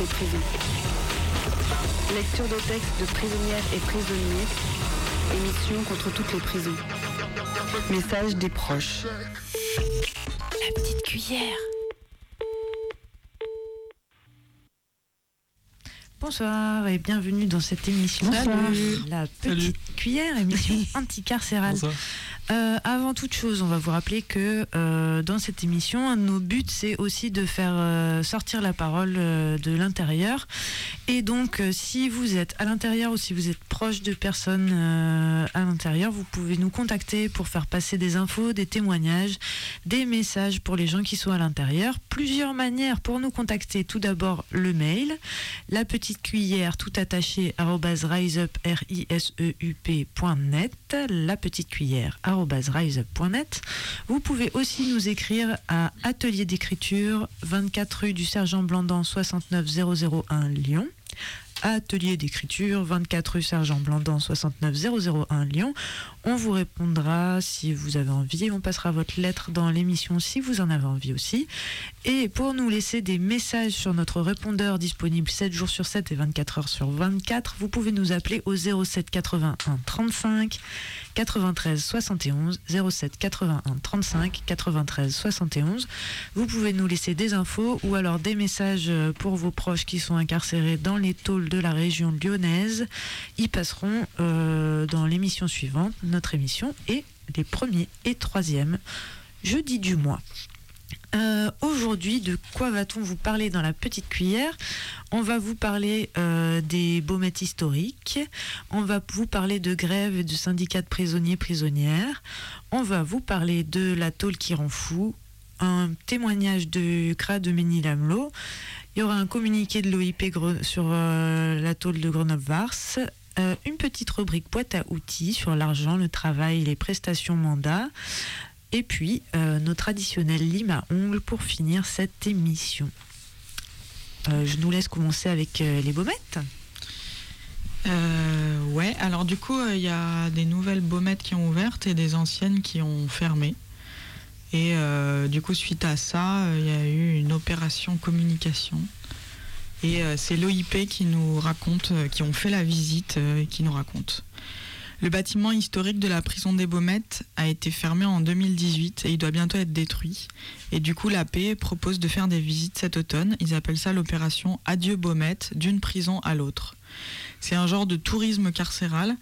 les prisons. Lecture de textes de prisonnières et prisonniers. Émission contre toutes les prisons. Message des proches. La petite cuillère. Bonsoir et bienvenue dans cette émission. Salut. La petite Salut. cuillère, émission anticarcérale. Bonsoir. Euh, avant toute chose, on va vous rappeler que euh, dans cette émission, un de nos buts, c'est aussi de faire euh, sortir la parole de l'intérieur. Et donc, si vous êtes à l'intérieur ou si vous êtes proche de personnes à l'intérieur, vous pouvez nous contacter pour faire passer des infos, des témoignages, des messages pour les gens qui sont à l'intérieur. Plusieurs manières pour nous contacter. Tout d'abord, le mail, la petite cuillère tout attaché R-I-S-E-U-P.net, la petite cuillère riseup.net. Vous pouvez aussi nous écrire à Atelier d'écriture, 24 rue du Sergent Blandan, 69001 Lyon. Atelier d'écriture, 24 rue Sergent Blandan, 69001 Lyon. On vous répondra si vous avez envie. On passera votre lettre dans l'émission si vous en avez envie aussi. Et pour nous laisser des messages sur notre répondeur disponible 7 jours sur 7 et 24 heures sur 24, vous pouvez nous appeler au 07 81 35 93 71 07 81 35 93 71. Vous pouvez nous laisser des infos ou alors des messages euh, pour vos proches qui sont incarcérés dans les tôles de la région lyonnaise. Ils passeront euh, dans l'émission suivante. Notre émission est les premiers et troisièmes jeudi du mois. Euh, Aujourd'hui, de quoi va-t-on vous parler dans la petite cuillère? On va vous parler euh, des baumettes historiques, on va vous parler de grève et de syndicats de prisonniers prisonnières, on va vous parler de la tôle qui rend fou, un témoignage de CRA de Ménil-Amelot, il y aura un communiqué de l'OIP sur euh, la tôle de Grenoble-Vars, une petite rubrique boîte à outils sur l'argent, le travail, les prestations mandats. Et puis, euh, nos traditionnels limes à ongles pour finir cette émission. Euh, je nous laisse commencer avec euh, les baumettes. Ouais, alors du coup, il y a des nouvelles baumettes qui ont ouvertes et des anciennes qui ont fermé. Et du coup, suite à ça, il y a eu une opération communication. Et c'est l'OIP qui nous raconte, qui ont fait la visite et qui nous raconte. Le bâtiment historique de la prison des Baumettes a été fermé en 2018 et il doit bientôt être détruit. Et du coup, la paix propose de faire des visites cet automne. Ils appellent ça l'opération Adieu Baumette, d'une prison à l'autre. C'est un genre de tourisme carcéral.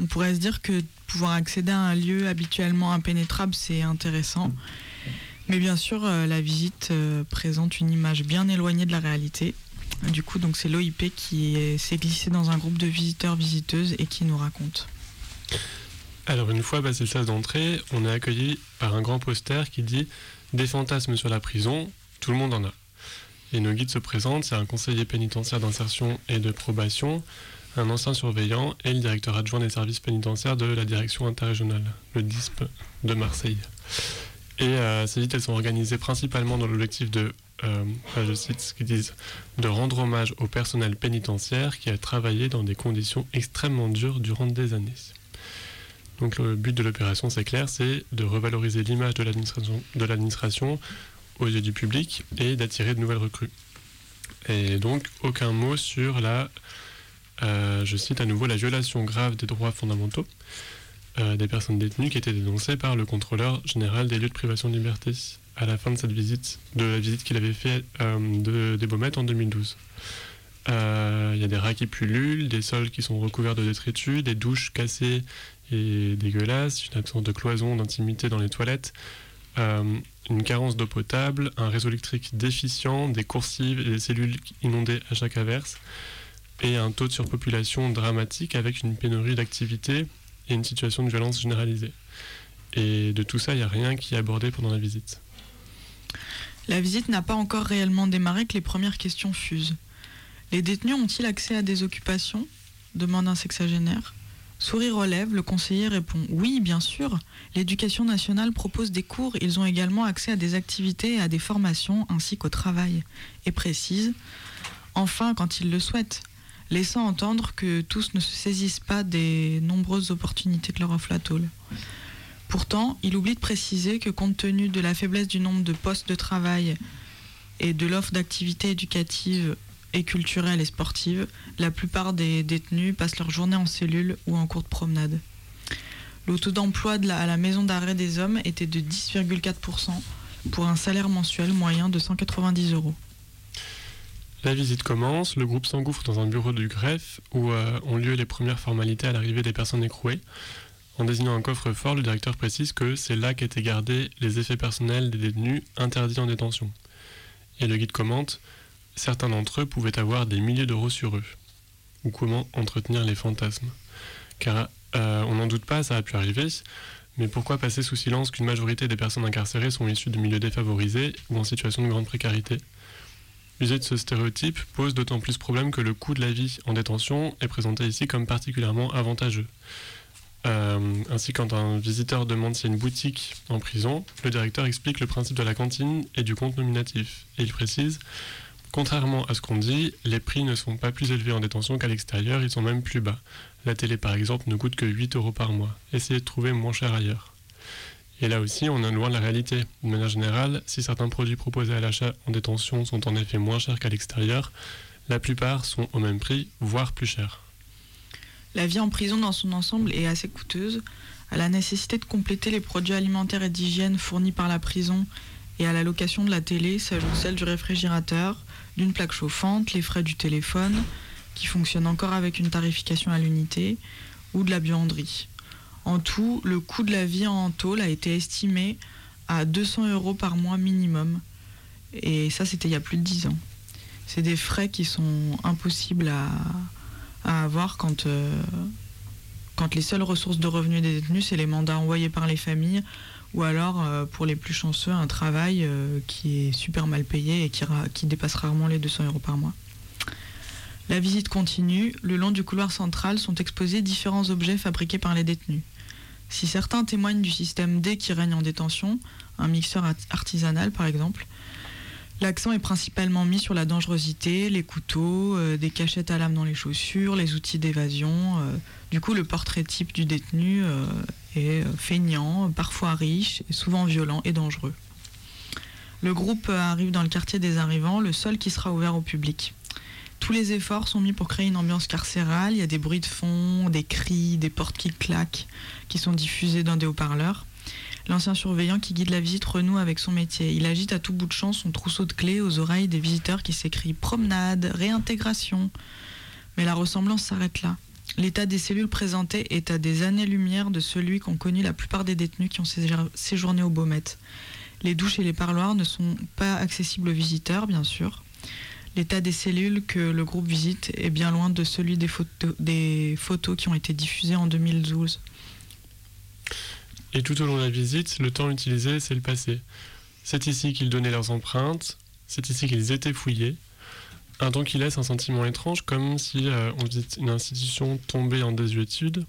On pourrait se dire que pouvoir accéder à un lieu habituellement impénétrable, c'est intéressant. Mais bien sûr, euh, la visite euh, présente une image bien éloignée de la réalité. Du coup, donc c'est l'OIP qui est- s'est glissé dans un groupe de visiteurs-visiteuses et qui nous raconte. Alors une fois passé le sas d'entrée, on est accueilli par un grand poster qui dit Des fantasmes sur la prison, tout le monde en a. Et nos guides se présentent, c'est un conseiller pénitentiaire d'insertion et de probation, un ancien surveillant et le directeur adjoint des services pénitentiaires de la direction interrégionale, le DISP de Marseille. Et euh, ces visites, elles sont organisées principalement dans l'objectif de, euh, enfin, je cite de rendre hommage au personnel pénitentiaire qui a travaillé dans des conditions extrêmement dures durant des années. Donc le but de l'opération, c'est clair, c'est de revaloriser l'image de l'administration, aux yeux du public et d'attirer de nouvelles recrues. Et donc aucun mot sur la, euh, je cite à nouveau, la violation grave des droits fondamentaux euh, des personnes détenues qui étaient dénoncées par le contrôleur général des lieux de privation de liberté à la fin de cette visite, de la visite qu'il avait fait euh, de, des Baumettes en 2012. Euh, Il y a des rats qui pullulent, des sols qui sont recouverts de détritus, des douches cassées et dégueulasses, une absence de cloison, d'intimité dans les toilettes, euh, une carence d'eau potable, un réseau électrique déficient, des coursives et des cellules inondées à chaque averse, et un taux de surpopulation dramatique avec une pénurie d'activité et une situation de violence généralisée. Et de tout ça, il n'y a rien qui est abordé pendant la visite. La visite n'a pas encore réellement démarré que les premières questions fusent. Les détenus ont-ils accès à des occupations? demande un sexagénaire. Sourire relève, le conseiller répond Oui, bien sûr. L'éducation nationale propose des cours, ils ont également accès à des activités et à des formations ainsi qu'au travail. Et précise Enfin, quand ils le souhaitent, laissant entendre que tous ne se saisissent pas des nombreuses opportunités que leur offre la tôle. Pourtant, il oublie de préciser que compte tenu de la faiblesse du nombre de postes de travail et de l'offre d'activités éducatives et culturelles et sportives, la plupart des détenus passent leur journée en cellule ou en cours de promenade. Le taux d'emploi à la maison d'arrêt des hommes était de 10,4% pour un salaire mensuel moyen de 190 euros. La visite commence, le groupe s'engouffre dans un bureau du greffe où euh, ont lieu les premières formalités à l'arrivée des personnes écrouées. En désignant un coffre-fort, le directeur précise que c'est là qu'étaient gardés les effets personnels des détenus interdits en détention. Et le guide commente certains d'entre eux pouvaient avoir des milliers d'euros sur eux. Ou comment entretenir les fantasmes. Car euh, on n'en doute pas, ça a pu arriver, mais pourquoi passer sous silence qu'une majorité des personnes incarcérées sont issues de milieux défavorisés ou en situation de grande précarité? User de ce stéréotype pose d'autant plus problème que le coût de la vie en détention est présenté ici comme particulièrement avantageux. Euh, ainsi, quand un visiteur demande s'il y a une boutique en prison, le directeur explique le principe de la cantine et du compte nominatif. Et il précise Contrairement à ce qu'on dit, les prix ne sont pas plus élevés en détention qu'à l'extérieur, ils sont même plus bas. La télé par exemple ne coûte que 8 euros par mois. Essayez de trouver moins cher ailleurs. Et là aussi, on est loin de la réalité. De manière générale, si certains produits proposés à l'achat en détention sont en effet moins chers qu'à l'extérieur, la plupart sont au même prix, voire plus chers. La vie en prison dans son ensemble est assez coûteuse. À la nécessité de compléter les produits alimentaires et d'hygiène fournis par la prison et à la location de la télé s'ajoute celle du réfrigérateur, d'une plaque chauffante, les frais du téléphone, qui fonctionne encore avec une tarification à l'unité, ou de la buanderie. En tout, le coût de la vie en tôle a été estimé à 200 euros par mois minimum. Et ça, c'était il y a plus de 10 ans. C'est des frais qui sont impossibles à, avoir quand, euh, quand les seules ressources de revenus des détenus, c'est les mandats envoyés par les familles ou alors euh, pour les plus chanceux, un travail euh, qui est super mal payé et qui, dépasse rarement les 200 euros par mois. La visite continue. Le long du couloir central sont exposés différents objets fabriqués par les détenus. Si certains témoignent du système D qui règne en détention, un mixeur artisanal par exemple, L'accent est principalement mis sur la dangerosité, les couteaux, euh, des cachettes à lame dans les chaussures, les outils d'évasion. Du coup, le portrait type du détenu est feignant, parfois riche, et souvent violent et dangereux. Le groupe arrive dans le quartier des arrivants, le seul qui sera ouvert au public. Tous les efforts sont mis pour créer une ambiance carcérale. Il y a des bruits de fond, des cris, des portes qui claquent, qui sont diffusés dans des haut-parleurs. L'ancien surveillant qui guide la visite renoue avec son métier. Il agite à tout bout de champ son trousseau de clés aux oreilles des visiteurs qui s'écrient promenade, réintégration. Mais la ressemblance s'arrête là. L'état des cellules présentées est à des années-lumière de celui qu'ont connu la plupart des détenus qui ont séjourné au Beaumet. Les douches et les parloirs ne sont pas accessibles aux visiteurs, bien sûr. L'état des cellules que le groupe visite est bien loin de celui des, des photos qui ont été diffusées en 2012. Et tout au long de la visite, le temps utilisé, c'est le passé. C'est ici qu'ils donnaient leurs empreintes, c'est ici qu'ils étaient fouillés. Un temps qui laisse un sentiment étrange, comme si euh, on visite une institution tombée en désuétude,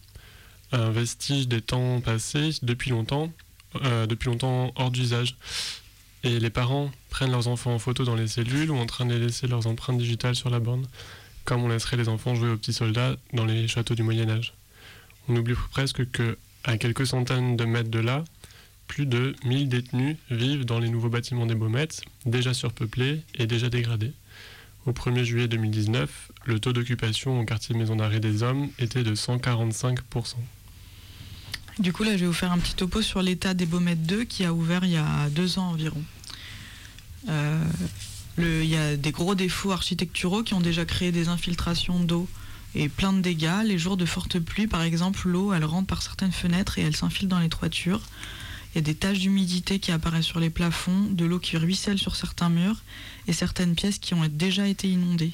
un vestige des temps passés depuis longtemps, euh, depuis longtemps hors d'usage. Et les parents prennent leurs enfants en photo dans les cellules ou en train de les laisser leurs empreintes digitales sur la borne, comme on laisserait les enfants jouer aux petits soldats dans les châteaux du Moyen Âge. On oublie presque que à quelques centaines de mètres de là, plus de 1000 détenus vivent dans les nouveaux bâtiments des Baumettes, déjà surpeuplés et déjà dégradés. Au 1er juillet 2019, le taux d'occupation au quartier Maison d'arrêt des Hommes était de 145%. Du coup, là, je vais vous faire un petit topo sur l'état des Baumettes 2 qui a ouvert il y a deux ans environ. Euh, il y a des gros défauts architecturaux qui ont déjà créé des infiltrations d'eau et plein de dégâts. Les jours de forte pluie, par exemple, l'eau, elle rentre par certaines fenêtres et elle s'infile dans les toitures. Il y a des taches d'humidité qui apparaissent sur les plafonds, de l'eau qui ruisselle sur certains murs et certaines pièces qui ont déjà été inondées.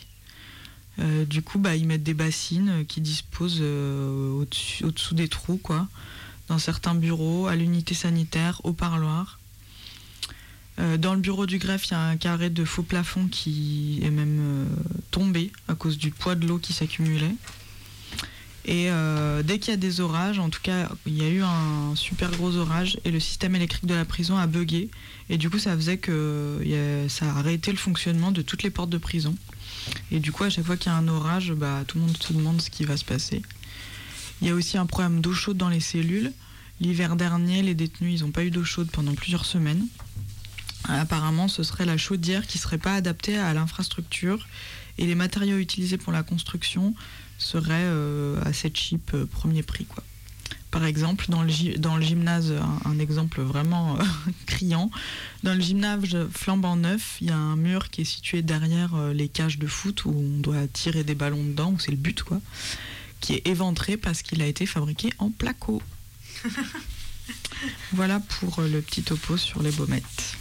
Euh, du coup, bah, ils mettent des bassines qui disposent euh, au-dessous des trous, quoi. dans certains bureaux, à l'unité sanitaire, au parloir. Euh, dans le bureau du greffe, il y a un carré de faux plafond qui est même euh, tombé à cause du poids de l'eau qui s'accumulait. Et euh, dès qu'il y a des orages, en tout cas, il y a eu un super gros orage et le système électrique de la prison a bugué. Et du coup, ça faisait que ça a arrêté le fonctionnement de toutes les portes de prison. Et du coup, à chaque fois qu'il y a un orage, bah, tout le monde se demande ce qui va se passer. Il y a aussi un problème d'eau chaude dans les cellules. L'hiver dernier, les détenus, ils n'ont pas eu d'eau chaude pendant plusieurs semaines. Apparemment, ce serait la chaudière qui ne serait pas adaptée à l'infrastructure et les matériaux utilisés pour la construction seraient euh, assez cheap, euh, premier prix. Quoi. Par exemple, dans le, dans le gymnase, un, exemple vraiment euh, criant, dans le gymnase flambant neuf, il y a un mur qui est situé derrière les cages de foot où on doit tirer des ballons dedans, où c'est le but, quoi, qui est éventré parce qu'il a été fabriqué en placo. voilà pour le petit topo sur les baumettes.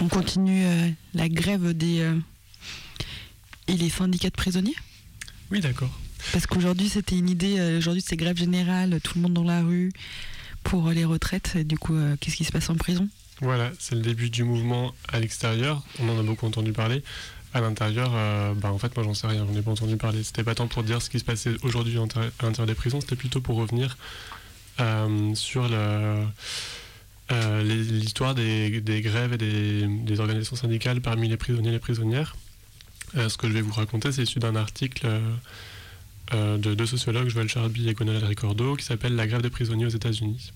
On continue la grève des et les syndicats de prisonniers? Oui, d'accord. Parce qu'aujourd'hui, c'était une idée, euh, aujourd'hui, c'est grève générale, tout le monde dans la rue pour les retraites. Et du coup, euh, qu'est-ce qui se passe en prison? Voilà, c'est le début du mouvement à l'extérieur. On en a beaucoup entendu parler. À l'intérieur, euh, bah, en fait, moi, j'en sais rien, j'en ai pas entendu parler. C'était pas tant pour dire ce qui se passait aujourd'hui à l'intérieur des prisons, c'était plutôt pour revenir sur l'histoire des, grèves et des, des, organisations syndicales parmi les prisonniers et les prisonnières. Euh, ce que je vais vous raconter, c'est issu d'un article euh, euh, de deux sociologues, Joël Charby et Gonal Ricordo, qui s'appelle La grève des prisonniers aux États-Unis.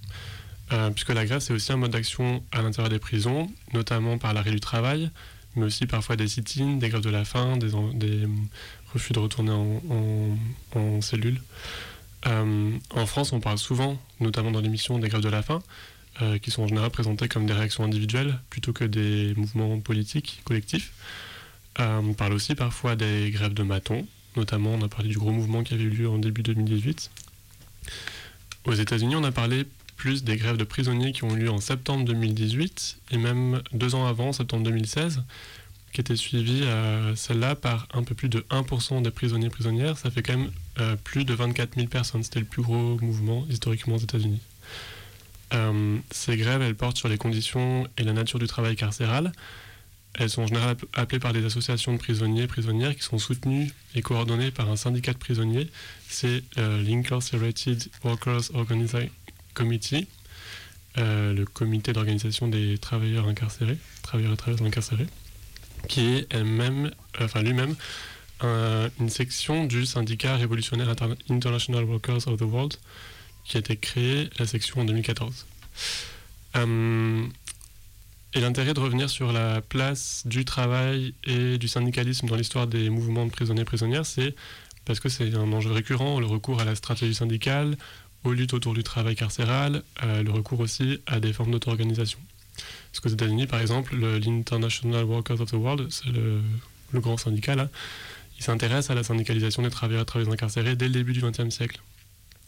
puisque la grève, c'est aussi un mode d'action à l'intérieur des prisons, notamment par l'arrêt du travail, mais aussi parfois des sit-ins, des grèves de la faim, des, refus de retourner en, cellule. en France, on parle souvent, notamment dans l'émission, des grèves de la faim, qui sont en général présentées comme des réactions individuelles plutôt que des mouvements politiques collectifs. Euh, on parle aussi parfois des grèves de matons, notamment on a parlé du gros mouvement qui avait eu lieu en début 2018. Aux États-Unis, on a parlé plus des grèves de prisonniers qui ont eu lieu en septembre 2018 et même deux ans avant, septembre 2016, qui étaient suivies euh, celle-là par un peu plus de 1% des prisonniers prisonnières. Ça fait quand même euh, plus de 24 000 personnes. C'était le plus gros mouvement historiquement aux États-Unis. ces grèves, elles portent sur les conditions et la nature du travail carcéral. Elles sont en général appelées par des associations de prisonniers prisonnières qui sont soutenues et coordonnées par un syndicat de prisonniers. C'est euh, l'Incarcerated Workers Organizing Committee, euh, le comité d'organisation des travailleurs incarcérés, travailleurs incarcérés, qui est elle-même, enfin lui-même, une section du syndicat révolutionnaire International Workers of the World, qui a été créé, la section en 2014. Et l'intérêt de revenir sur la place du travail et du syndicalisme dans l'histoire des mouvements de prisonniers et prisonnières, c'est parce que c'est un enjeu récurrent, le recours à la stratégie syndicale, aux luttes autour du travail carcéral, euh, le recours aussi à des formes d'auto-organisation. Parce qu'aux États-Unis, par exemple, l'International Workers of the World, c'est le, grand syndicat là, il s'intéresse à la syndicalisation des travailleurs et travailleuses incarcérés dès le début du XXe siècle.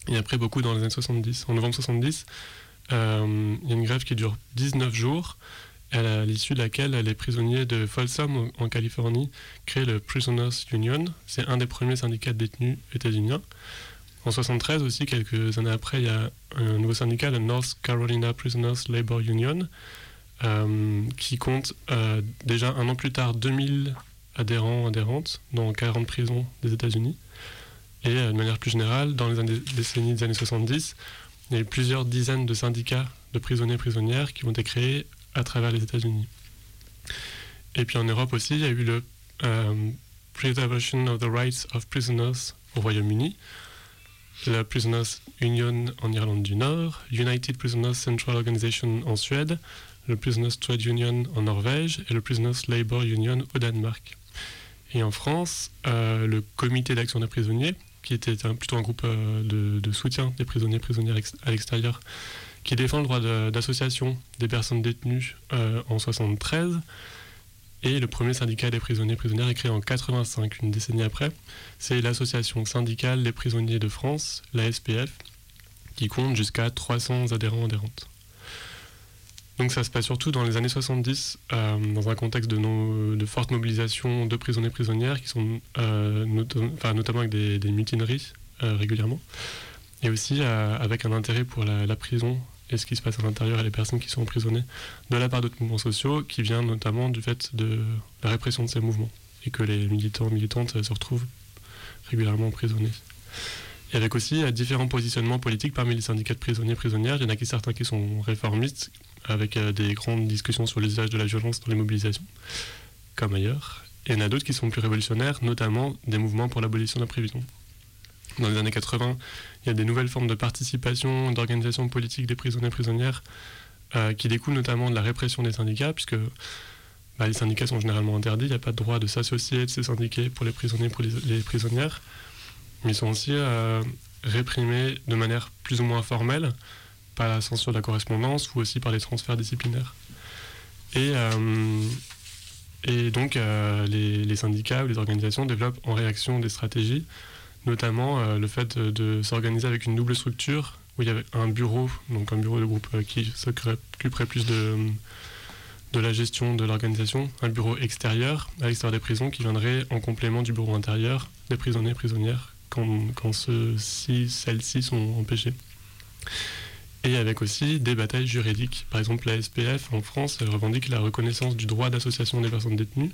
Et après, beaucoup dans les années 70. En novembre 70, euh, il y a une grève qui dure 19 jours à l'issue de laquelle les prisonniers de Folsom en Californie créent le Prisoners Union. C'est un des premiers syndicats de détenus états-uniens. En 73 aussi, quelques années après, il y a un nouveau syndicat, le North Carolina Prisoners Labor Union, euh, qui compte euh, déjà un an plus tard 2000 adhérents, adhérentes dans 40 prisons des États-Unis. Et euh, de manière plus générale, dans les décennies des années 70, il y a eu plusieurs dizaines de syndicats de prisonniers et prisonnières qui ont été créés à travers les États-Unis. Et puis en Europe aussi, il y a eu le euh, Preservation of the Rights of Prisoners au Royaume-Uni, la Prisoners Union en Irlande du Nord, United Prisoners Central Organization en Suède, le Prisoners Trade Union en Norvège et le Prisoners Labour Union au Danemark. Et en France, euh, le Comité d'action des prisonniers, qui était plutôt un groupe euh, de, soutien des prisonniers prisonnières à l'extérieur, qui défend le droit d'association des personnes détenues euh, en 73. Et le premier syndicat des prisonniers prisonnières est créé en 85, une décennie après. C'est l'association syndicale des prisonniers de France, la SPF, qui compte jusqu'à 300 adhérents adhérentes. Donc ça se passe surtout dans les années 70, euh, dans un contexte de, forte mobilisation de prisonniers prisonnières, qui sont euh, notamment avec des mutineries régulièrement. et aussi avec un intérêt pour la, prison et ce qui se passe à l'intérieur et les personnes qui sont emprisonnées de la part d'autres mouvements sociaux qui vient notamment du fait de la répression de ces mouvements et que les militants militantes se retrouvent régulièrement emprisonnés. Et avec aussi différents positionnements politiques parmi les syndicats de prisonniers et prisonnières. Il y en a qui, certains qui sont réformistes, avec des grandes discussions sur l'usage de la violence dans les mobilisations, comme ailleurs. Et il y en a d'autres qui sont plus révolutionnaires, notamment des mouvements pour l'abolition de la prison. Dans les années 80, il y a des nouvelles formes de participation, d'organisation politique des prisonniers et prisonnières euh, qui découlent notamment de la répression des syndicats, puisque bah, les syndicats sont généralement interdits, il n'y a pas de droit de s'associer, de se syndiquer pour les prisonniers et pour les, prisonnières, mais ils sont aussi euh, réprimés de manière plus ou moins formelle par la censure de la correspondance ou aussi par les transferts disciplinaires. Et, euh, et donc les, syndicats ou les organisations développent en réaction des stratégies notamment euh, le fait de, s'organiser avec une double structure où il y avait un bureau, donc un bureau de groupe euh, qui s'occuperait plus de, de la gestion de l'organisation, un bureau extérieur à l'extérieur des prisons qui viendrait en complément du bureau intérieur des prisonniers et prisonnières quand, quand ceux-ci, celles-ci sont empêchés. Et avec aussi des batailles juridiques. Par exemple, la SPF en France revendique la reconnaissance du droit d'association des personnes détenues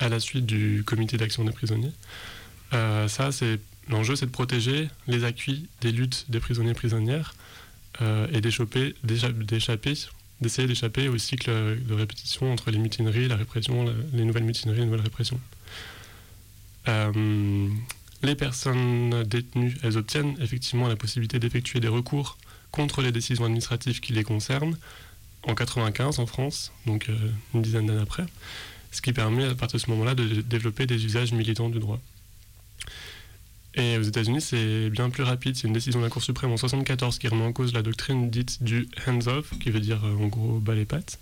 à la suite du comité d'action des prisonniers. Euh, ça, c'est L'enjeu, c'est de protéger les acquis des luttes des prisonniers et prisonnières euh, et d'échapper, d'essayer d'échapper au cycle de répétition entre les mutineries, la répression, les nouvelles mutineries, les nouvelles répressions. Euh, les personnes détenues, elles obtiennent effectivement la possibilité d'effectuer des recours contre les décisions administratives qui les concernent en 95 en France, donc euh, une dizaine d'années après, ce qui permet à partir de ce moment-là de développer des usages militants du droit. Et aux États-Unis, c'est bien plus rapide. C'est une décision de la Cour suprême en 74 qui remet en cause la doctrine dite du hands-off, qui veut dire euh, en gros bas les pattes.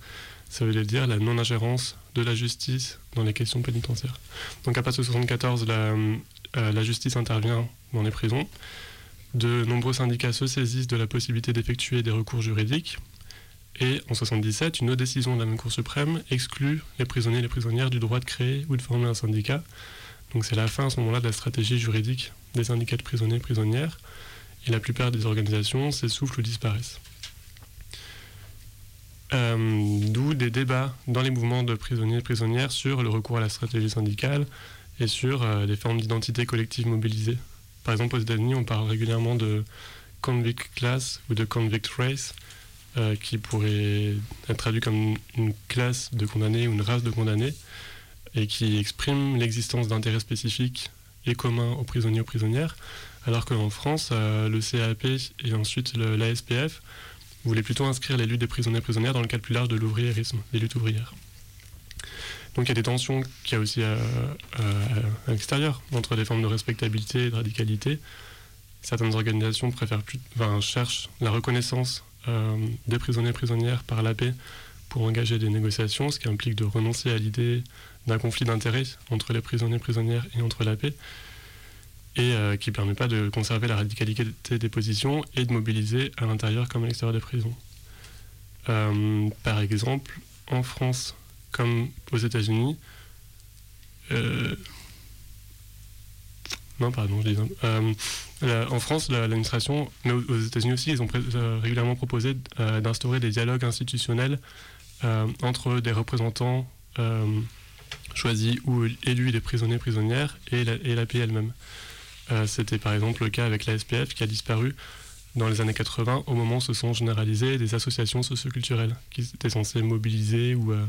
Ça veut dire la non-ingérence de la justice dans les questions pénitentiaires. Donc à partir de 74, la, euh, la justice intervient dans les prisons. De nombreux syndicats se saisissent de la possibilité d'effectuer des recours juridiques. Et en 77, une autre décision de la même Cour suprême exclut les prisonniers et les prisonnières du droit de créer ou de former un syndicat. Donc c'est la fin à ce moment-là de la stratégie juridique des syndicats de prisonniers et prisonnières, et la plupart des organisations s'essoufflent ou disparaissent. Euh, d'où des débats dans les mouvements de prisonniers et prisonnières sur le recours à la stratégie syndicale et sur euh, des formes d'identité collective mobilisées. Par exemple, aux États-Unis, on parle régulièrement de convict class ou de convict race, euh, qui pourrait être traduit comme une classe de condamnés ou une race de condamnés, et qui exprime l'existence d'intérêts spécifiques et communs aux prisonniers aux prisonnières, alors qu'en France, euh, le CAP et ensuite l'ASPF voulaient plutôt inscrire les luttes des prisonniers et prisonnières dans le cadre plus large de l'ouvriérisme, des luttes ouvrières. Donc il y a des tensions qu'il y a aussi à, l'extérieur, entre des formes de respectabilité et de radicalité. Certaines organisations préfèrent plus, cherchent la reconnaissance euh, des prisonniers et prisonnières par la paix pour engager des négociations, ce qui implique de renoncer à l'idée d'un conflit d'intérêts entre les prisonniers prisonnières et entre la paix, et euh, qui permet pas de conserver la radicalité des positions et de mobiliser à l'intérieur comme à l'extérieur des prisons. Euh, par exemple, en France comme aux États-Unis, euh, non, pardon, je dis en France, l'administration, mais aux États-Unis aussi, ils ont régulièrement proposé d'instaurer des dialogues institutionnels entre des représentants choisis ou élus des prisonniers prisonnières et la, paix elle-même. Euh, c'était par exemple le cas avec la SPF qui a disparu dans les années 80 au moment où se sont généralisées des associations socioculturelles qui étaient censées mobiliser ou euh,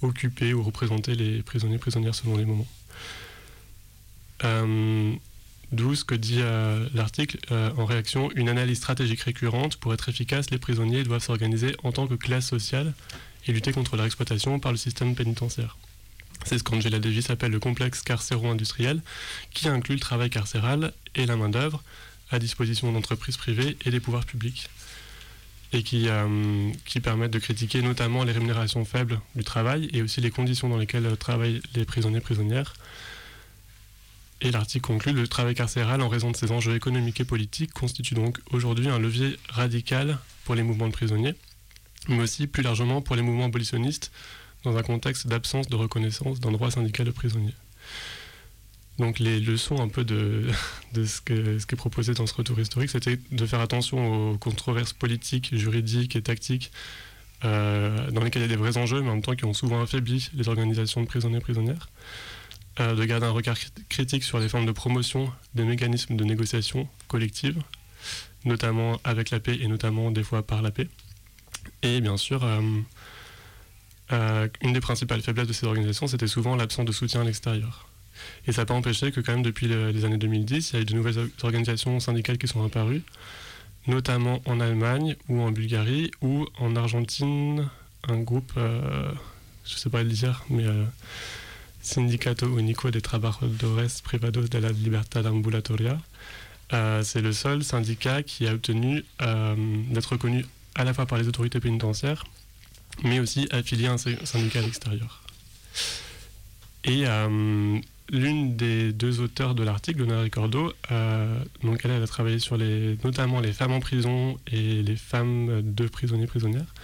occuper ou représenter les prisonniers prisonnières selon les moments. Euh, D'où ce que dit l'article en réaction, une analyse stratégique récurrente pour être efficace, les prisonniers doivent s'organiser en tant que classe sociale et lutter contre leur exploitation par le système pénitentiaire. C'est ce qu'Angela Davis appelle le complexe carcéro-industriel, qui inclut le travail carcéral et la main-d'œuvre à disposition d'entreprises privées et des pouvoirs publics, et qui, euh, qui permettent de critiquer notamment les rémunérations faibles du travail et aussi les conditions dans lesquelles travaillent les prisonniers prisonnières. Et l'article conclut le travail carcéral, en raison de ses enjeux économiques et politiques, constitue donc aujourd'hui un levier radical pour les mouvements de prisonniers, mais aussi plus largement pour les mouvements abolitionnistes dans un contexte d'absence de reconnaissance d'un droit syndical de prisonniers. Donc les leçons un peu de, ce qui est proposé dans ce retour historique, c'était de faire attention aux controverses politiques, juridiques et tactiques euh, dans lesquelles il y a des vrais enjeux, mais en même temps qui ont souvent affaibli les organisations de prisonniers et prisonnières. Euh, de garder un regard critique sur les formes de promotion des mécanismes de négociation collective, notamment avec la paix et notamment des fois par la paix. Et bien sûr, euh, une des principales faiblesses de ces organisations, c'était souvent l'absence de soutien à l'extérieur. Et ça n'a pas empêché que quand même depuis les années 2010, il y a eu de nouvelles organisations syndicales qui sont apparues, notamment en Allemagne ou en Bulgarie ou en Argentine, un groupe, euh, je ne sais pas le dire, mais euh, Sindicato Unico de Trabajadores Privados de la Libertad Ambulatoria. Euh, c'est le seul syndicat qui a obtenu d'être reconnu à la fois par les autorités pénitentiaires, mais aussi affilié à un syndicat extérieur. Et l'une des deux auteurs de l'article, Lona Ricordo, euh, donc elle, a travaillé sur les, notamment les femmes en prison et les femmes de prisonniers prisonnières.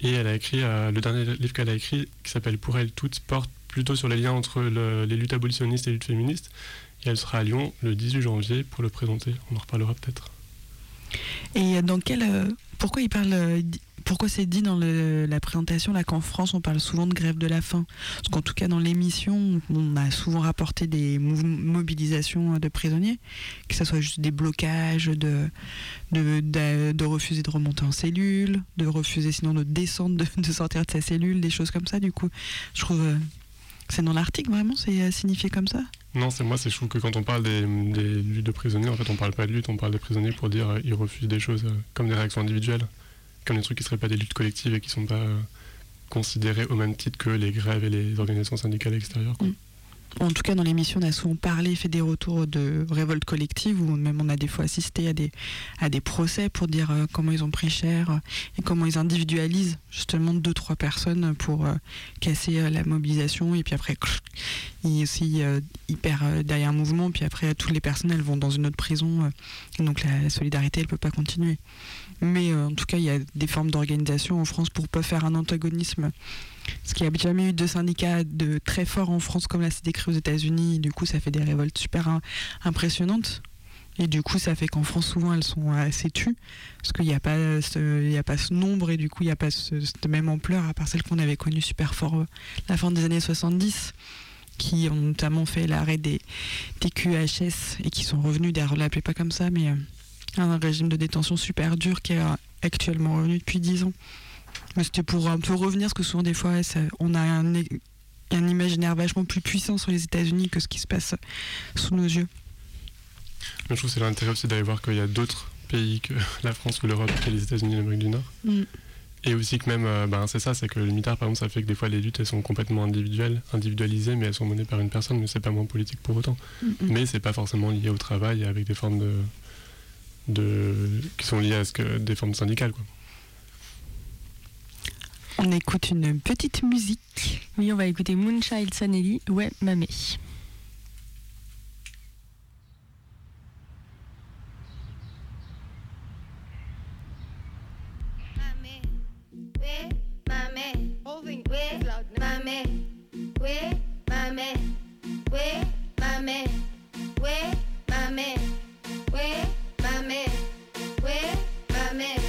Et elle a écrit, euh, le dernier livre qu'elle a écrit, qui s'appelle Pour elle toutes, porte plutôt sur les liens entre les luttes abolitionnistes et les luttes féministes. Et elle sera à Lyon le 18 janvier pour le présenter. On en reparlera peut-être. Et dans quel, euh, pourquoi il parle pourquoi c'est dit dans la présentation là qu'en France on parle souvent de grève de la faim? Parce qu'en tout cas dans l'émission on a souvent rapporté des mobilisations de prisonniers, que ce soit juste des blocages, de, de, refuser de remonter en cellule, de refuser sinon de descendre, de, sortir de sa cellule, des choses comme ça. Du coup, je trouve euh, c'est dans l'article vraiment, c'est euh, signifié comme ça? Non, c'est moi, c'est je que quand on parle des, luttes de prisonniers, en fait, on parle pas de lutte, on parle des prisonniers pour dire euh, refusent des choses comme des réactions individuelles comme des trucs qui ne seraient pas des luttes collectives et qui ne sont pas euh, considérés au même titre que les grèves et les organisations syndicales extérieures. Mm. En tout cas, dans l'émission, on a souvent parlé, fait des retours de révolte collective, ou même on a des fois assisté à des, à des procès pour dire euh, comment ils ont pris cher et comment ils individualisent justement deux, trois personnes pour euh, casser la mobilisation. Et puis après, ils, aussi, perdent derrière un mouvement, puis après, toutes les personnes, elles vont dans une autre prison. donc la, la solidarité, elle ne peut pas continuer. Mais euh, en tout cas, il y a des formes d'organisation en France pour pas faire un antagonisme. Parce qu'il n'y a jamais eu de syndicats de très forts en France comme c'est décrit aux États-Unis. Du coup, ça fait des révoltes super impressionnantes. Et du coup, ça fait qu'en France, souvent, elles sont assez tues. Parce qu'il n'y a, pas ce, a pas ce nombre et du coup, il n'y a pas cette même ampleur, à part celle qu'on avait connue super fort euh, la fin des années 70 qui ont notamment fait l'arrêt des, des QHS et qui sont revenus, d'ailleurs, on ne l'appelait pas comme ça, mais euh, un régime de détention super dur qui est actuellement revenu depuis 10 ans. Mais c'était pour un peu revenir, parce que souvent des fois, on a un, un, imaginaire vachement plus puissant sur les États-Unis que ce qui se passe sous nos yeux. je trouve que c'est l'intérêt aussi d'aller voir qu'il y a d'autres pays que la France ou l'Europe et les États-Unis et l'Amérique du Nord. Mm. Et aussi que même, euh, ben, c'est ça, c'est que le mitard, par exemple, ça fait que des fois les luttes, elles sont complètement individuelles, individualisées, mais elles sont menées par une personne, mais c'est pas moins politique pour autant. Mm, mm. Mais c'est pas forcément lié au travail avec des formes de, de, qui sont liées à ce que, des formes syndicales. Quoi. On écoute une petite musique. Oui, on va écouter Moonchild Sanelli, Ouais, Mamé. Where my man? Where my man? Where my man? Where my man?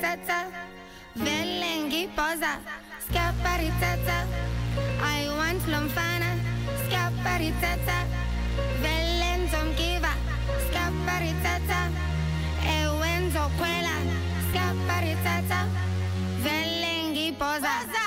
tata, velengi posa. scappari tata. I want lomfana, scappari tata, velen kiva. scappari tata. E wenzo quella, scappari tata, velengi posa. poza.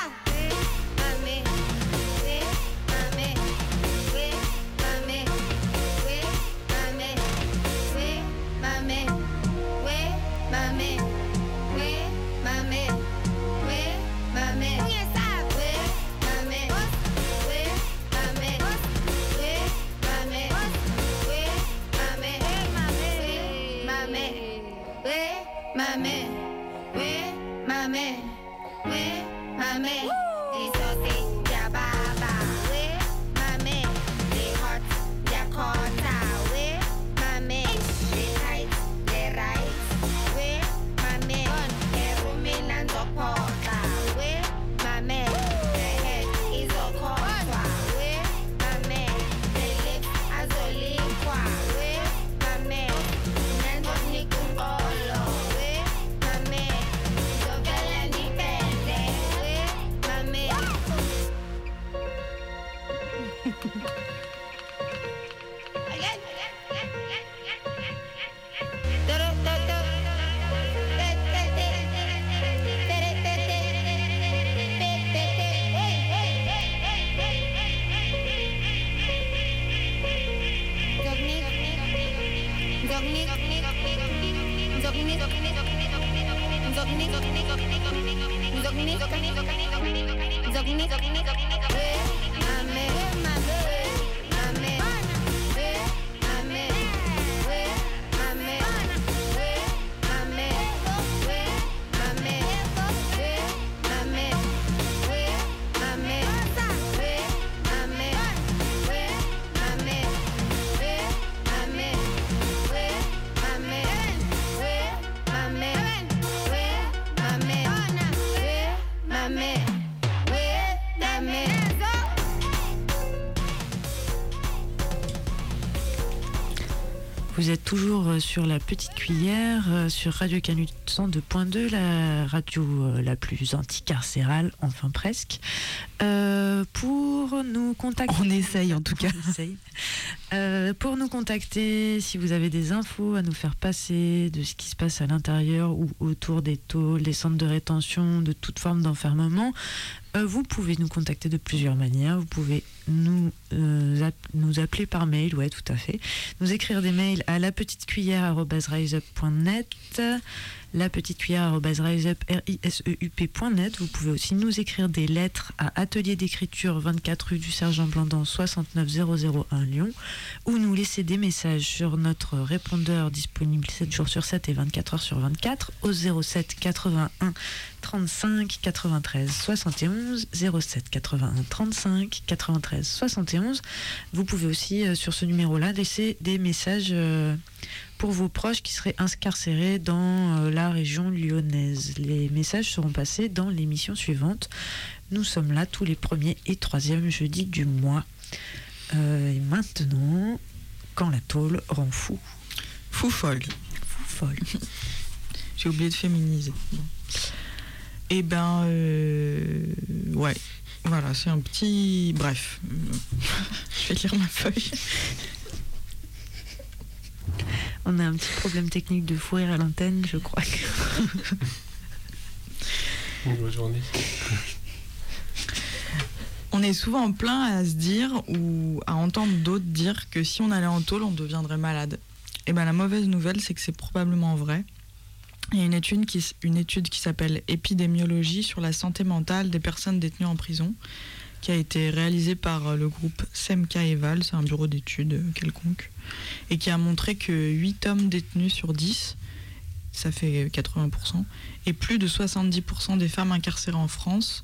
Vous êtes toujours euh, sur la petite cuillère euh, sur Radio Canut 102.2, la radio euh, la plus anticarcérale, enfin presque. Euh, pour nous contacter. On essaye en tout cas. On essaye. Euh, pour nous contacter, si vous avez des infos à nous faire passer de ce qui se passe à l'intérieur ou autour des tôles, des centres de rétention, de toute forme d'enfermement, vous pouvez nous contacter de plusieurs manières. Vous pouvez nous, euh, nous appeler par mail, ouais, tout à fait. Nous écrire des mails à la petite cuillère la petite cuillère riseup.net. Vous pouvez aussi nous écrire des lettres à Atelier d'écriture 24 rue du Sergent Blandan 69001 Lyon ou nous laisser des messages sur notre répondeur disponible 7 jours sur 7 et 24 heures sur 24 au 07 81 35 93 71 07 81 35 93 71. Vous pouvez aussi euh, sur ce numéro-là laisser des messages euh, pour vos proches qui seraient incarcérés dans euh, la région lyonnaise. Les messages seront passés dans l'émission suivante. Nous sommes là tous les premiers et troisièmes jeudis du mois. Euh, et maintenant, quand la tôle rend fou. Fou folle. Fou folle. J'ai oublié de féminiser. Bon. Eh ben, euh, ouais. Voilà, c'est un petit. Bref. Je vais lire ma feuille. On a un petit problème technique de fou rire à l'antenne, je crois. que- Bonne journée. On est souvent plein à se dire ou à entendre d'autres dire que si on allait en tôle, on deviendrait malade. Et ben la mauvaise nouvelle, c'est que c'est probablement vrai. Il y a une étude qui, s- une étude qui s'appelle Épidémiologie sur la santé mentale des personnes détenues en prison, qui a été réalisée par euh, le groupe Semka Eval, c'est un bureau d'études euh, quelconque, et qui a montré que 8 hommes détenus sur 10, ça fait 80%, et plus de 70% des femmes incarcérées en France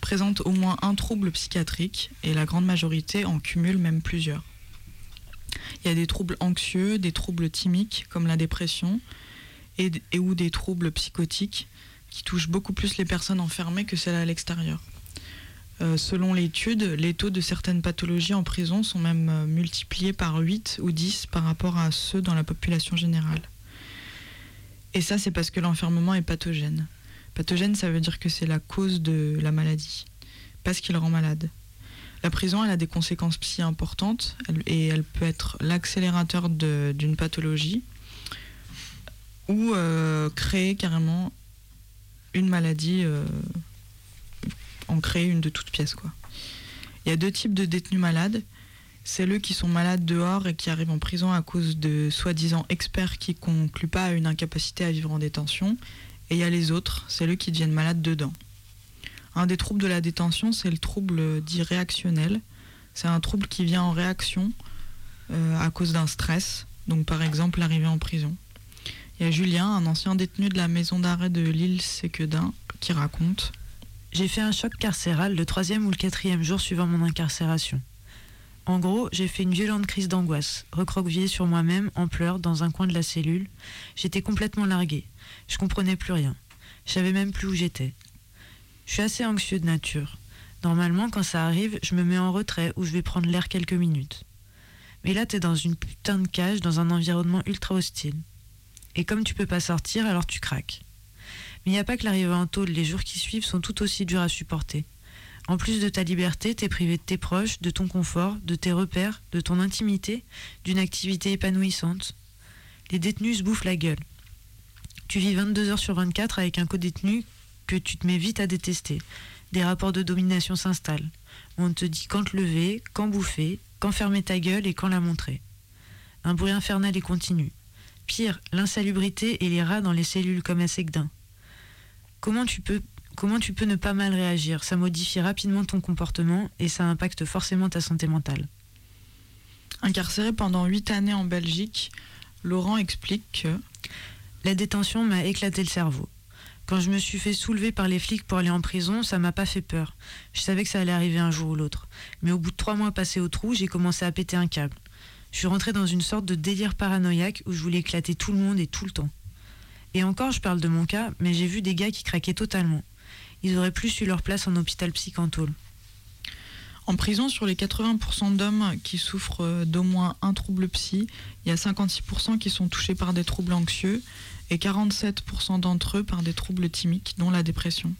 présentent au moins un trouble psychiatrique et la grande majorité en cumule même plusieurs. Il y a des troubles anxieux, des troubles thymiques comme la dépression et ou des troubles psychotiques qui touchent beaucoup plus les personnes enfermées que celles à l'extérieur. Euh, selon l'étude, les taux de certaines pathologies en prison sont même euh, multipliés par 8 ou 10 par rapport à ceux dans la population générale. Et ça, c'est parce que l'enfermement est pathogène. Pathogène, ça veut dire que c'est la cause de la maladie, pas ce qui le rend malade. La prison, elle a des conséquences psy importantes et elle peut être l'accélérateur d'une pathologie ou euh, créer carrément une maladie, en créer une de toutes pièces. Quoi. Il y a deux types de détenus malades. C'est ceux qui sont malades dehors et qui arrivent en prison à cause de soi-disant experts qui concluent pas à une incapacité à vivre en détention. Et il y a les autres, c'est ceux qui deviennent malades dedans. Un des troubles de la détention, c'est le trouble dit réactionnel. C'est un trouble qui vient en réaction euh, à cause d'un stress, donc par exemple l'arrivée en prison. Il y a Julien, un ancien détenu de la maison d'arrêt de l'île Séquedin, qui raconte J'ai fait un choc carcéral le troisième ou le quatrième jour suivant mon incarcération. En gros, j'ai fait une violente crise d'angoisse, recroquevillée sur moi-même, en pleurs, dans un coin de la cellule. J'étais complètement larguée. Je comprenais plus rien. Je savais même plus où j'étais. Je suis assez anxieux de nature. Normalement, quand ça arrive, je me mets en retrait ou je vais prendre l'air quelques minutes. Mais là, t'es dans une putain de cage, dans un environnement ultra hostile. Et comme tu peux pas sortir, alors tu craques. Mais il n'y a pas que l'arrivée en tôle, les jours qui suivent sont tout aussi durs à supporter. En plus de ta liberté, t'es privé de tes proches, de ton confort, de tes repères, de ton intimité, d'une activité épanouissante. Les détenus se bouffent la gueule. Tu vis 22 heures sur 24 avec un co-détenu que tu te mets vite à détester. Des rapports de domination s'installent. On te dit quand te lever, quand bouffer, quand fermer ta gueule et quand la montrer. Un bruit infernal et continu. Pire, l'insalubrité et les rats dans les cellules comme à Segdin. Comment tu peux comment tu peux ne pas mal réagir? Ça modifie rapidement ton comportement et ça impacte forcément ta santé mentale. Incarcéré pendant 8 années en Belgique, Laurent explique que La détention m'a éclaté le cerveau. Quand je me suis fait soulever par les flics pour aller en prison, ça m'a pas fait peur. Je savais que ça allait arriver un jour ou l'autre. Mais au bout de trois mois passés au trou, j'ai commencé à péter un câble. Je suis rentrée dans une sorte de délire paranoïaque où je voulais éclater tout le monde et tout le temps. Et encore, je parle de mon cas, mais j'ai vu des gars qui craquaient totalement. Ils auraient plus eu leur place en hôpital psychantôle. En prison, sur les 80% d'hommes qui souffrent euh, d'au moins un trouble psy, il y a 56% qui sont touchés par des troubles anxieux et 47% d'entre eux par des troubles thymiques, dont la dépression.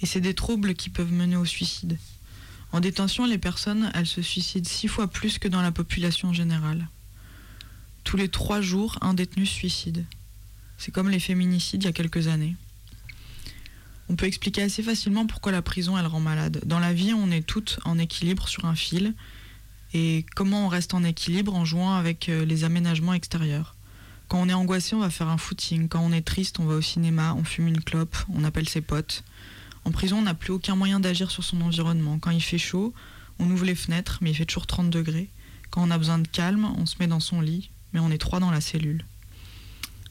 Et c'est des troubles qui peuvent mener au suicide. En détention, les personnes, elles se suicident six fois plus que dans la population générale. Tous les trois jours, un détenu suicide. C'est comme les féminicides il y a quelques années. On peut expliquer assez facilement pourquoi la prison elle rend malade. Dans la vie, on est toutes en équilibre sur un fil. Et comment on reste en équilibre en jouant avec euh, les aménagements extérieurs. Quand on est angoissé, on va faire un footing. Quand on est triste, on va au cinéma, on fume une clope, on appelle ses potes. En prison, on n'a plus aucun moyen d'agir sur son environnement. Quand il fait chaud, on ouvre les fenêtres, mais il fait toujours 30 degrés. Quand on a besoin de calme, on se met dans son lit, mais on est trois dans la cellule.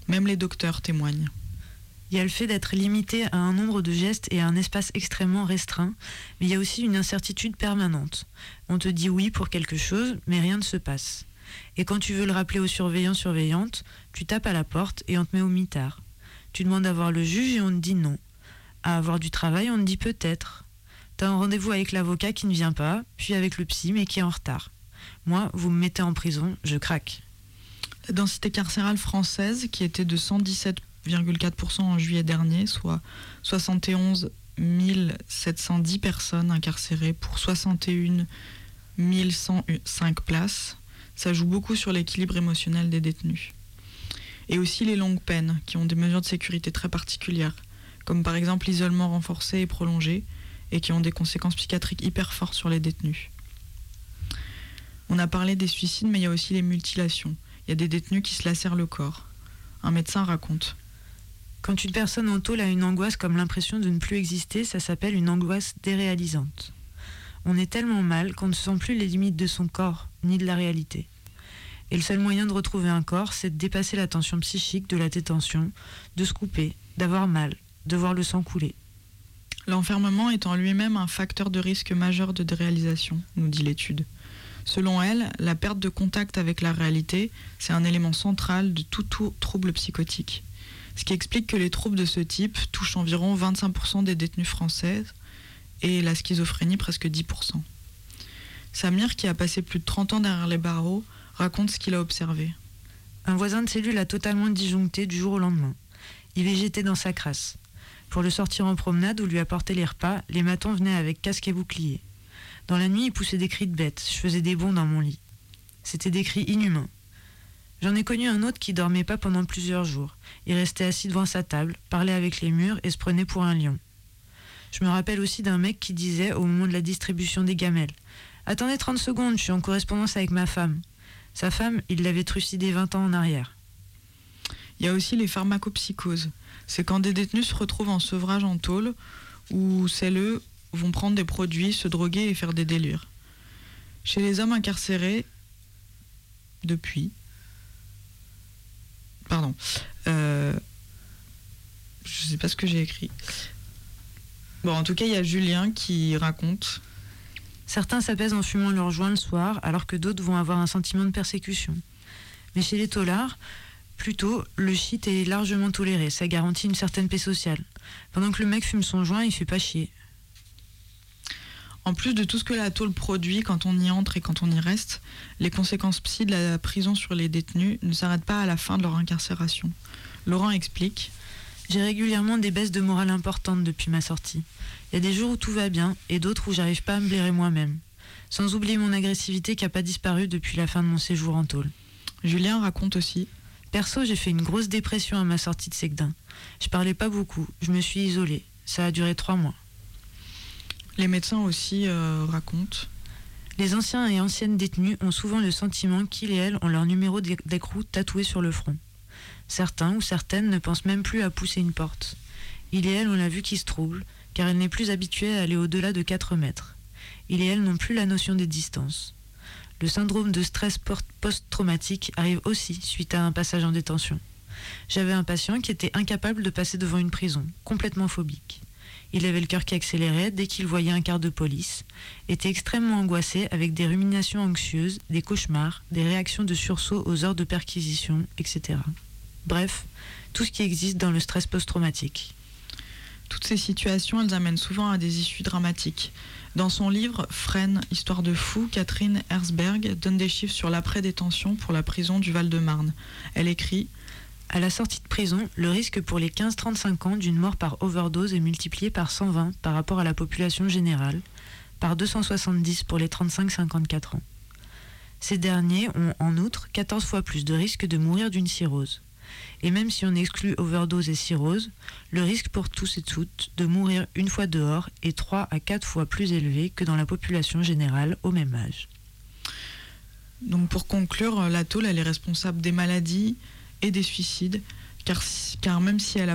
Même les docteurs témoignent. Il y a le fait d'être limité à un nombre de gestes et à un espace extrêmement restreint, mais il y a aussi une incertitude permanente. On te dit oui pour quelque chose, mais rien ne se passe. Et quand tu veux le rappeler aux surveillants surveillantes, tu tapes à la porte et on te met au mitard. Tu demandes à voir le juge et on te dit non. À avoir du travail, on te dit peut-être. T'as un rendez-vous avec l'avocat qui ne vient pas, puis avec le psy mais qui est en retard. Moi, vous me mettez en prison, je craque. La densité carcérale française, qui était de 117,4% en juillet dernier, soit 71 710 personnes incarcérées pour 61 105 places, ça joue beaucoup sur l'équilibre émotionnel des détenus. Et aussi les longues peines, qui ont des mesures de sécurité très particulières, comme par exemple l'isolement renforcé et prolongé, et qui ont des conséquences psychiatriques hyper fortes sur les détenus. On a parlé des suicides, mais il y a aussi les mutilations. Il y a des détenus qui se lacèrent le corps. Un médecin raconte. Quand une personne en tôle a une angoisse comme l'impression de ne plus exister, ça s'appelle une angoisse déréalisante. On est tellement mal qu'on ne sent plus les limites de son corps, ni de la réalité. Et le seul moyen de retrouver un corps, c'est de dépasser la tension psychique de la détention, de se couper, d'avoir mal, de voir le sang couler. L'enfermement est en lui-même un facteur de risque majeur de déréalisation, nous dit l'étude. Selon elle, la perte de contact avec la réalité, c'est un élément central de tout, trouble psychotique. Ce qui explique que les troubles de ce type touchent environ 25% des détenus françaises et la schizophrénie presque 10%. Samir, qui a passé plus de 30 ans derrière les barreaux, raconte ce qu'il a observé. Un voisin de cellule a totalement disjoncté du jour au lendemain. Il végétait dans sa crasse. Pour le sortir en promenade ou lui apporter les repas, les matons venaient avec casque et bouclier. Dans la nuit, il poussait des cris de bête. Je faisais des bonds dans mon lit. C'était des cris inhumains. J'en ai connu un autre qui dormait pas pendant plusieurs jours. Il restait assis devant sa table, parlait avec les murs et se prenait pour un lion. Je me rappelle aussi d'un mec qui disait au moment de la distribution des gamelles Attendez 30 secondes, je suis en correspondance avec ma femme. Sa femme, il l'avait trucidée 20 ans en arrière. Il y a aussi les pharmacopsychoses. C'est quand des détenus se retrouvent en sevrage en tôle ou celles vont prendre des produits, se droguer et faire des délires. Chez les hommes incarcérés, depuis, pardon, euh, je sais pas ce que j'ai écrit. Bon, en tout cas, il y a Julien qui raconte. Certains s'apaisent en fumant leur joint le soir, alors que d'autres vont avoir un sentiment de persécution. Mais chez les taulards, plutôt, le shit est largement toléré, ça garantit une certaine paix sociale. Pendant que le mec fume son joint, il fait pas chier. En plus de tout ce que la tôle produit quand on y entre et quand on y reste, les conséquences psy de la prison sur les détenus ne s'arrêtent pas à la fin de leur incarcération. Laurent explique. J'ai régulièrement des baisses de morale importantes depuis ma sortie. Il y a des jours où tout va bien et d'autres où j'arrive pas à me blairer moi-même. Sans oublier mon agressivité qui n'a pas disparu depuis la fin de mon séjour en tôle. Julien raconte aussi. Perso, j'ai fait une grosse dépression à ma sortie de Segdin. Je parlais pas beaucoup, je me suis isolée. Ça a duré trois mois. Les médecins aussi euh, racontent. Les anciens et anciennes détenus ont souvent le sentiment qu'ils et elles ont leur numéro d'écrou tatoué sur le front. Certains ou certaines ne pensent même plus à pousser une porte. Il et elle ont la vue qui se trouble, car elle n'est plus habituée à aller au-delà de 4 mètres. Il et elle n'ont plus la notion des distances. Le syndrome de stress post-traumatique arrive aussi suite à un passage en détention. J'avais un patient qui était incapable de passer devant une prison, complètement phobique. Il avait le cœur qui accélérait dès qu'il voyait un quart de police, était extrêmement angoissé avec des ruminations anxieuses, des cauchemars, des réactions de sursaut aux heures de perquisition, etc. Bref, tout ce qui existe dans le stress post-traumatique. Toutes ces situations, elles amènent souvent à des issues dramatiques. Dans son livre Fresne, Histoire de fou, Catherine Herzberg donne des chiffres sur l'après-détention pour la prison du Val-de-Marne. Elle écrit À la sortie de prison, le risque pour les 15-35 ans d'une mort par overdose est multiplié par 120 par rapport à la population générale, par 270 pour les 35-54 ans. Ces derniers ont en outre 14 fois plus de risque de mourir d'une cirrhose. Et même si on exclut overdose et cirrhose, le risque pour tous et toutes de mourir une fois dehors est 3 à 4 fois plus élevé que dans la population générale au même âge. Donc pour conclure, la tôle elle est responsable des maladies et des suicides, car, même si elle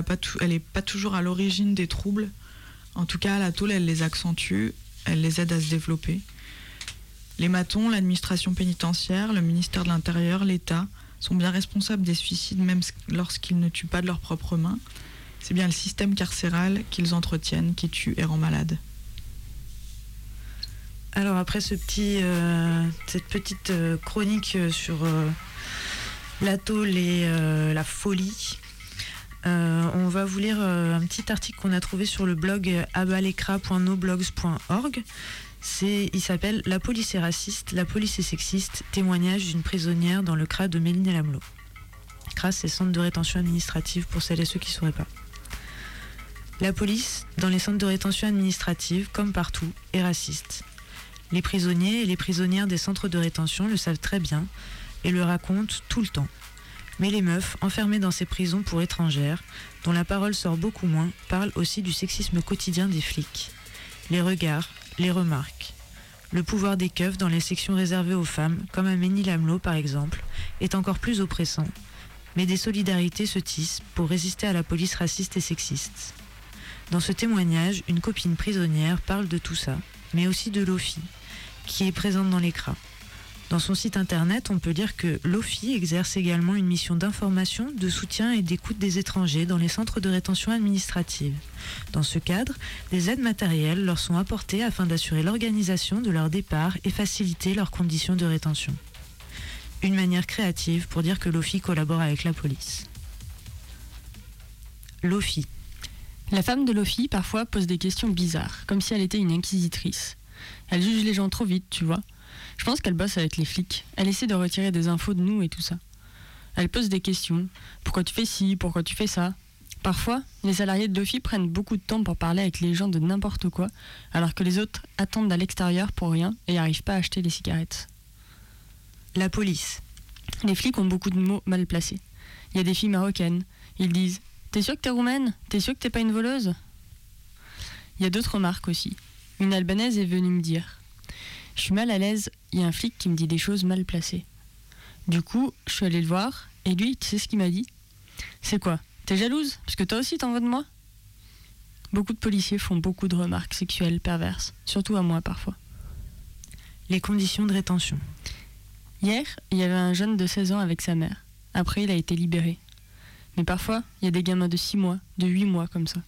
n'est pas, toujours à l'origine des troubles, en tout cas la tôle elle les accentue, elle les aide à se développer. Les matons, l'administration pénitentiaire, le ministère de l'Intérieur, l'État, sont bien responsables des suicides même lorsqu'ils ne tuent pas de leurs propres mains. C'est bien le système carcéral qu'ils entretiennent qui tue et rend malade. Alors après ce petit, euh, cette petite euh, chronique euh, sur la tôle et la folie, on va vous lire un petit article qu'on a trouvé sur le blog abalecra.noblogs.org il s'appelle La police est raciste, la police est sexiste, témoignage d'une prisonnière dans le CRA de Méline et Lamelot. CRA, c'est Centre de rétention administrative pour celles et ceux qui ne sauraient pas. La police, dans les centres de rétention administrative, comme partout, est raciste. Les prisonniers et les prisonnières des centres de rétention le savent très bien et le racontent tout le temps. Mais les meufs, enfermées dans ces prisons pour étrangères, dont la parole sort beaucoup moins, parlent aussi du sexisme quotidien des flics. Les regards, les remarques. Le pouvoir des keufs dans les sections réservées aux femmes, comme à Ménil-Amelot par exemple, est encore plus oppressant, mais des solidarités se tissent pour résister à la police raciste et sexiste. Dans ce témoignage, une copine prisonnière parle de tout ça, mais aussi de Lofi, qui est présente dans l'écran. Dans son site internet, on peut lire que l'OFI exerce également une mission d'information, de soutien et d'écoute des étrangers dans les centres de rétention administrative. Dans ce cadre, des aides matérielles leur sont apportées afin d'assurer l'organisation de leur départ et faciliter leurs conditions de rétention. Une manière créative pour dire que l'OFI collabore avec la police. L'OFI. La femme de Lofi, parfois, pose des questions bizarres, comme si elle était une inquisitrice. Elle juge les gens trop vite, tu vois. Je pense qu'elle bosse avec les flics. Elle essaie de retirer des infos de nous et tout ça. Elle pose des questions. Pourquoi tu fais ci? Pourquoi tu fais ça? Parfois, les salariés de Lofi prennent beaucoup de temps pour parler avec les gens de n'importe quoi, alors que les autres attendent à l'extérieur pour rien et n'arrivent pas à acheter les cigarettes. La police. Les flics ont beaucoup de mots mal placés. Il y a des filles marocaines. Ils disent T'es sûr que t'es roumaine? T'es sûr que t'es pas une voleuse Il y a d'autres remarques aussi. Une albanaise est venue me dire Je suis mal à l'aise, il y a un flic qui me dit des choses mal placées. Du coup, je suis allée le voir, et lui, tu sais ce qu'il m'a dit? C'est quoi? T'es jalouse? Parce que toi aussi t'en veux de moi? Beaucoup de policiers font beaucoup de remarques sexuelles perverses, surtout à moi parfois. Les conditions de rétention. Hier, il y avait un jeune de 16 ans avec sa mère. Après, il a été libéré. Mais parfois, il y a des gamins de 6 mois, de 8 mois comme ça.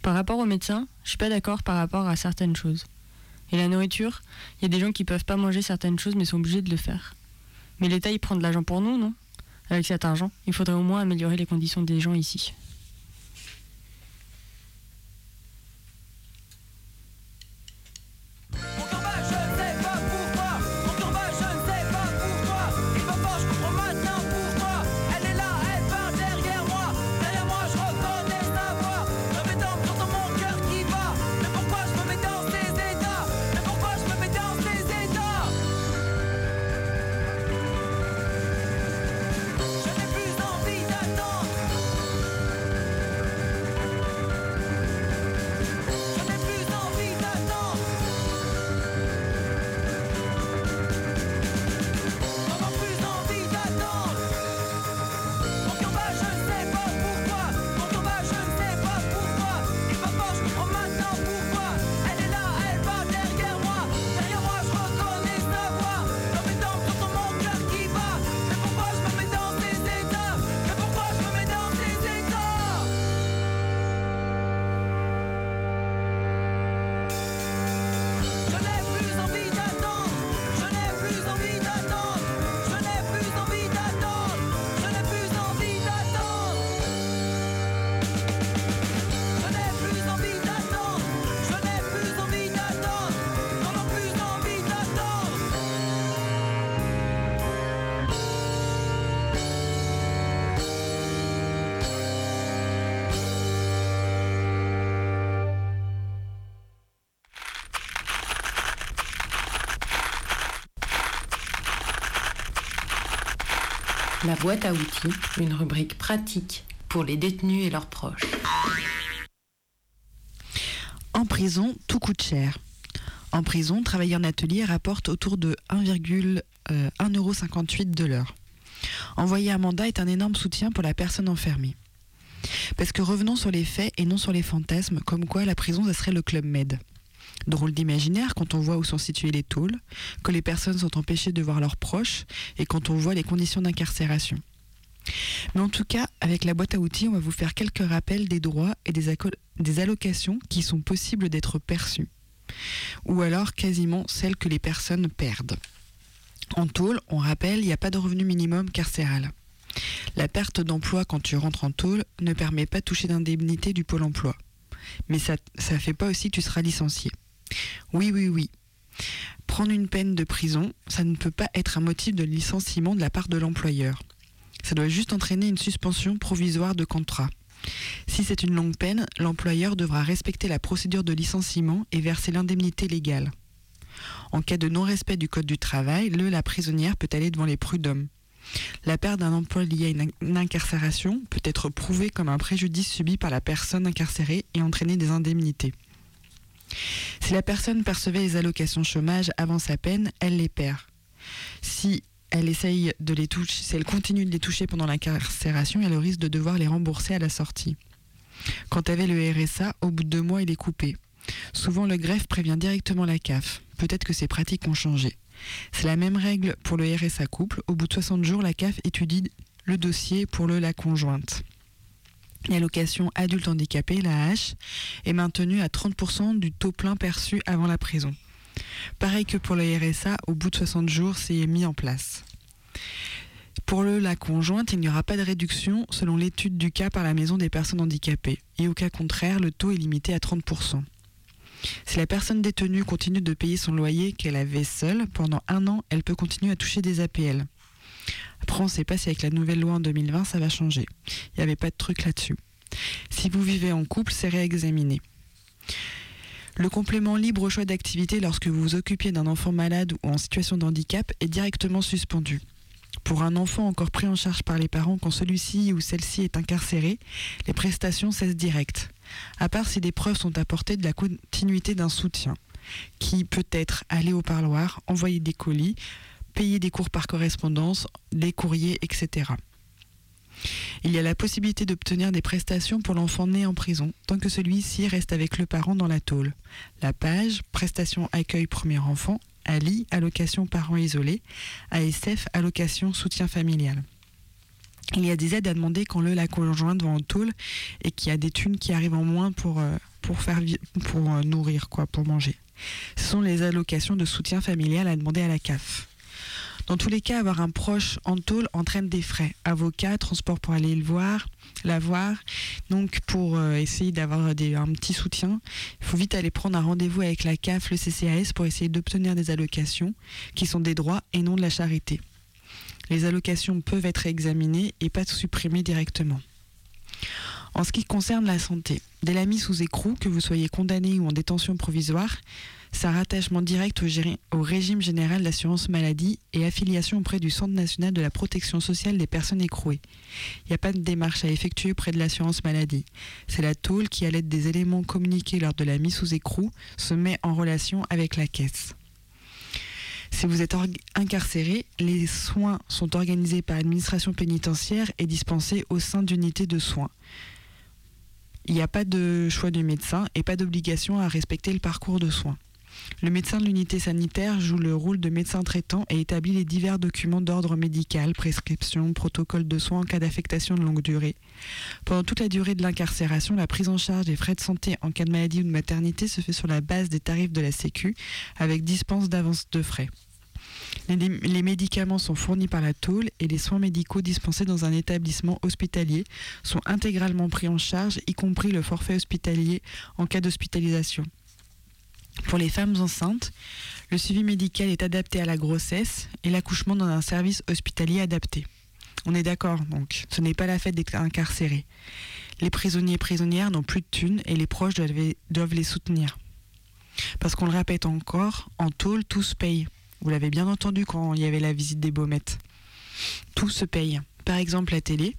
Par rapport aux médecins, je suis pas d'accord par rapport à certaines choses. Et la nourriture, il y a des gens qui peuvent pas manger certaines choses mais sont obligés de le faire. Mais l'État, il prend de l'argent pour nous, non? Avec cet argent, il faudrait au moins améliorer les conditions des gens ici. La boîte à outils, une rubrique pratique pour les détenus et leurs proches. En prison, tout coûte cher. En prison, travailler en atelier rapporte autour de 1,58€ de l'heure. Envoyer un mandat est un énorme soutien pour la personne enfermée. Parce que revenons sur les faits et non sur les fantasmes, comme quoi la prison, ça serait le club med. Drôle d'imaginaire quand on voit où sont situées les tôles, que les personnes sont empêchées de voir leurs proches et quand on voit les conditions d'incarcération. Mais en tout cas, avec la boîte à outils, on va vous faire quelques rappels des droits et des, des allocations qui sont possibles d'être perçues. Ou alors quasiment celles que les personnes perdent. En tôle, on rappelle, il n'y a pas de revenu minimum carcéral. La perte d'emploi quand tu rentres en tôle ne permet pas de toucher d'indemnité du pôle emploi. Mais ça ne fait pas aussi que tu seras licencié. Oui, oui, oui. Prendre une peine de prison, ça ne peut pas être un motif de licenciement de la part de l'employeur. Ça doit juste entraîner une suspension provisoire de contrat. Si c'est une longue peine, l'employeur devra respecter la procédure de licenciement et verser l'indemnité légale. En cas de non-respect du Code du travail, le la prisonnière peut aller devant les prud'hommes. La perte d'un emploi lié à une, in- une incarcération peut être prouvée comme un préjudice subi par la personne incarcérée et entraîner des indemnités. Si la personne percevait les allocations chômage avant sa peine, elle les perd. Si elle essaye de les toucher, si elle continue de les toucher pendant l'incarcération, elle risque de devoir les rembourser à la sortie. Quand avait le RSA, au bout de deux mois, il est coupé. Souvent, le greffe prévient directement la CAF. Peut-être que ces pratiques ont changé. C'est la même règle pour le RSA couple. Au bout de 60 jours, la CAF étudie le dossier pour le la conjointe. L'allocation adulte handicapé, la H, est maintenue à 30% du taux plein perçu avant la prison. Pareil que pour le RSA, au bout de 60 jours, c'est mis en place. Pour le la conjointe, il n'y aura pas de réduction selon l'étude du cas par la maison des personnes handicapées. Et au cas contraire, le taux est limité à 30%. Si la personne détenue continue de payer son loyer qu'elle avait seule, pendant un an, elle peut continuer à toucher des APL. Après, on ne sait pas si avec la nouvelle loi en 2020, ça va changer. Il n'y avait pas de truc là-dessus. Si vous vivez en couple, c'est réexaminé. Le complément libre au choix d'activité lorsque vous vous occupiez d'un enfant malade ou en situation de handicap est directement suspendu. Pour un enfant encore pris en charge par les parents quand celui-ci ou celle-ci est incarcéré, les prestations cessent direct, à part si des preuves sont apportées de la continuité d'un soutien, qui peut être aller au parloir, envoyer des colis, payer des cours par correspondance, des courriers, etc. Il y a la possibilité d'obtenir des prestations pour l'enfant né en prison, tant que celui-ci reste avec le parent dans la tôle. La page, prestation accueil premier enfant, Ali, allocation parents isolés, ASF, allocation soutien familial. Il y a des aides à demander quand le la conjointe va en tôle et qu'il y a des thunes qui arrivent en moins pour, euh, euh, nourrir, quoi, pour manger. Ce sont les allocations de soutien familial à demander à la CAF. Dans tous les cas, avoir un proche en tôle entraîne des frais. Avocat, transport pour aller le voir, la voir. Donc pour euh, essayer d'avoir un petit soutien, il faut vite aller prendre un rendez-vous avec la CAF, le CCAS pour essayer d'obtenir des allocations qui sont des droits et non de la charité. Les allocations peuvent être examinées et pas supprimées directement. En ce qui concerne la santé, dès la mise sous écrou, que vous soyez condamné ou en détention provisoire, c'est un rattachement direct au, au régime général d'assurance maladie et affiliation auprès du Centre national de la protection sociale des personnes écrouées. Il n'y a pas de démarche à effectuer auprès de l'assurance maladie. C'est la tôle qui, à l'aide des éléments communiqués lors de la mise sous écrou, se met en relation avec la caisse. Si vous êtes incarcéré, les soins sont organisés par l'administration pénitentiaire et dispensés au sein d'unités de soins. Il n'y a pas de choix du médecin et pas d'obligation à respecter le parcours de soins. Le médecin de l'unité sanitaire joue le rôle de médecin traitant et établit les divers documents d'ordre médical, prescriptions, protocoles de soins en cas d'affectation de longue durée. Pendant toute la durée de l'incarcération, la prise en charge des frais de santé en cas de maladie ou de maternité se fait sur la base des tarifs de la Sécu, avec dispense d'avance de frais. Les, médicaments sont fournis par la tôle et les soins médicaux dispensés dans un établissement hospitalier sont intégralement pris en charge, y compris le forfait hospitalier en cas d'hospitalisation. Pour les femmes enceintes, le suivi médical est adapté à la grossesse et l'accouchement dans un service hospitalier adapté. On est d'accord, donc, ce n'est pas la fête d'être incarcéré. Les prisonniers et prisonnières n'ont plus de thunes et les proches doivent les, soutenir. Parce qu'on le répète encore, en tôle, tout se paye. Vous l'avez bien entendu quand il y avait la visite des baumettes. Tout se paye. Par exemple, la télé.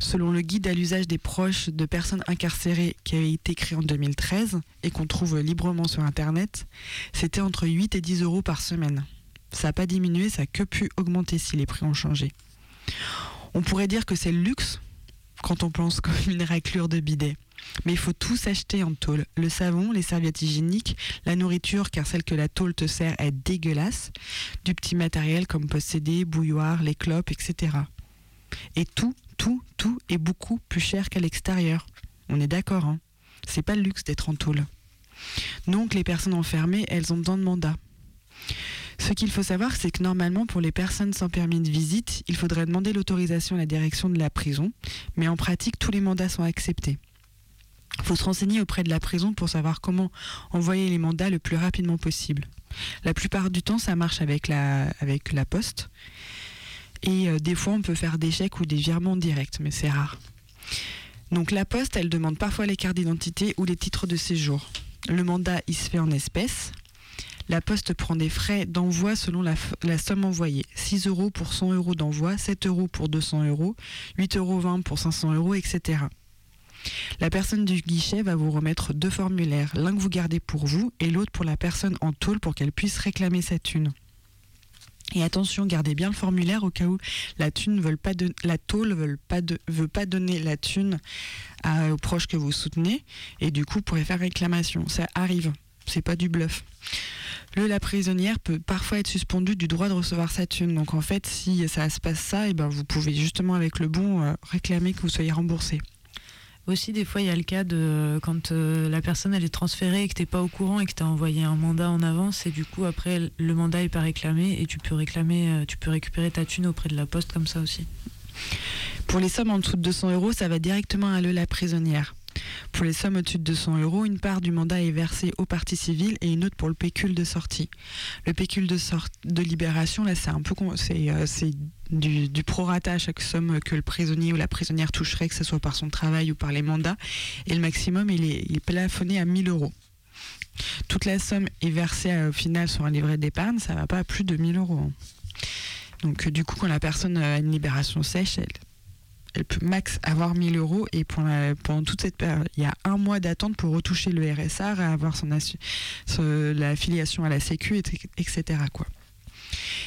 Selon le guide à l'usage des proches de personnes incarcérées qui avait été créé en 2013 et qu'on trouve librement sur Internet, c'était entre 8 et 10 euros par semaine. Ça n'a pas diminué, ça a que pu augmenter si les prix ont changé. On pourrait dire que c'est le luxe quand on pense comme une raclure de bidet. Mais il faut tout s'acheter en tôle. Le savon, les serviettes hygiéniques, la nourriture, car celle que la tôle te sert est dégueulasse, du petit matériel comme posséder, bouilloire, les clopes, etc. Et tout, tout, tout est beaucoup plus cher qu'à l'extérieur. On est d'accord, hein C'est pas le luxe d'être en tôle. Donc les personnes enfermées, elles ont besoin de mandat. Ce qu'il faut savoir, c'est que normalement, pour les personnes sans permis de visite, il faudrait demander l'autorisation à la direction de la prison, mais en pratique, tous les mandats sont acceptés. Il faut se renseigner auprès de la prison pour savoir comment envoyer les mandats le plus rapidement possible. La plupart du temps, ça marche avec la, poste. Et euh, des fois, on peut faire des chèques ou des virements directs, mais c'est rare. Donc la poste, elle demande parfois les cartes d'identité ou les titres de séjour. Le mandat, il se fait en espèces. La poste prend des frais d'envoi selon la somme envoyée. 6 euros pour 100 euros d'envoi, 7 euros pour 200 euros, 8,20 euros pour 500 euros, etc. La personne du guichet va vous remettre deux formulaires, l'un que vous gardez pour vous et l'autre pour la personne en tôle pour qu'elle puisse réclamer sa thune. Et attention, gardez bien le formulaire au cas où la tôle veut pas, veut pas donner la thune à- aux proches que vous soutenez et du coup vous pourrez faire réclamation. Ça arrive, c'est pas du bluff. Le la prisonnière peut parfois être suspendue du droit de recevoir sa thune. Donc en fait, si ça se passe ça, et ben vous pouvez justement avec le bon euh, réclamer que vous soyez remboursé. Aussi, des fois, il y a le cas de quand euh, la personne elle est transférée et que t'es pas au courant et que tu as envoyé un mandat en avance et du coup après le mandat est pas réclamé et tu peux réclamer, euh, tu peux récupérer ta thune auprès de la poste comme ça aussi. Pour les sommes en dessous de 200 euros, ça va directement à la prisonnière. Pour les sommes au-dessus de 200 euros, une part du mandat est versée au parti civil et une autre pour le pécule de sortie. Le pécule de, libération, là, c'est un peu c'est euh, du, prorata à chaque somme que le prisonnier ou la prisonnière toucherait, que ce soit par son travail ou par les mandats. Et le maximum, il est, plafonné à 1000 euros. Toute la somme est versée euh, au final sur un livret d'épargne, ça va pas à plus de 1000 euros. hein. Donc, euh, du coup, quand la personne a une libération sèche, elle, elle peut max avoir 1000 euros et pendant, toute cette période, il y a un mois d'attente pour retoucher le RSA, avoir son, la filiation à la Sécu, et- etc.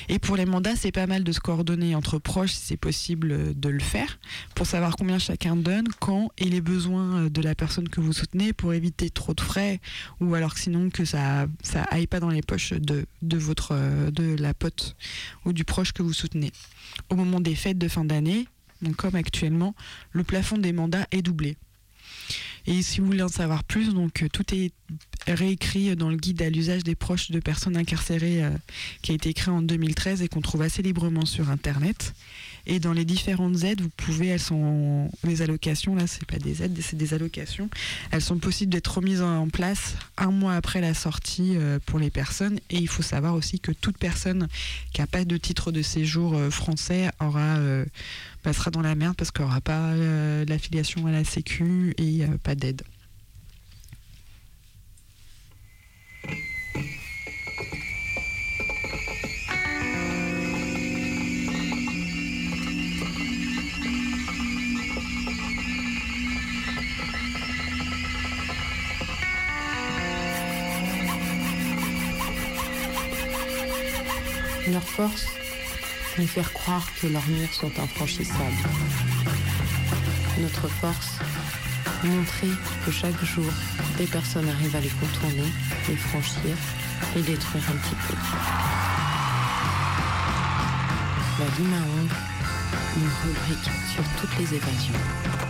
Et pour les mandats, c'est pas mal de se coordonner entre proches si c'est possible euh, de le faire pour savoir combien chacun donne, quand et les besoins euh, de la personne que vous soutenez pour éviter trop de frais ou alors que sinon que ça ça aille pas dans les poches de, de votre euh, de la pote ou du proche que vous soutenez. Au moment des fêtes de fin d'année, donc comme actuellement, le plafond des mandats est doublé. Et si vous voulez en savoir plus, donc euh, tout est réécrit dans le guide à l'usage des proches de personnes incarcérées euh, qui a été écrit en 2013 et qu'on trouve assez librement sur internet. Et dans les différentes aides, vous pouvez, elles sont les allocations, là c'est pas des aides, c'est des allocations. Elles sont possibles d'être remises en place un mois après la sortie euh, pour les personnes. Et il faut savoir aussi que toute personne qui n'a pas de titre de séjour euh, français aura euh, passera dans la merde parce qu'il n'y aura pas l'affiliation à la Sécu et pas d'aide. Force, nous faire croire que leurs murs sont infranchissables. Notre force, montrer que chaque jour, des personnes arrivent à les contourner, les franchir et détruire un petit peu. La à ongles, une rubrique sur toutes les évasions.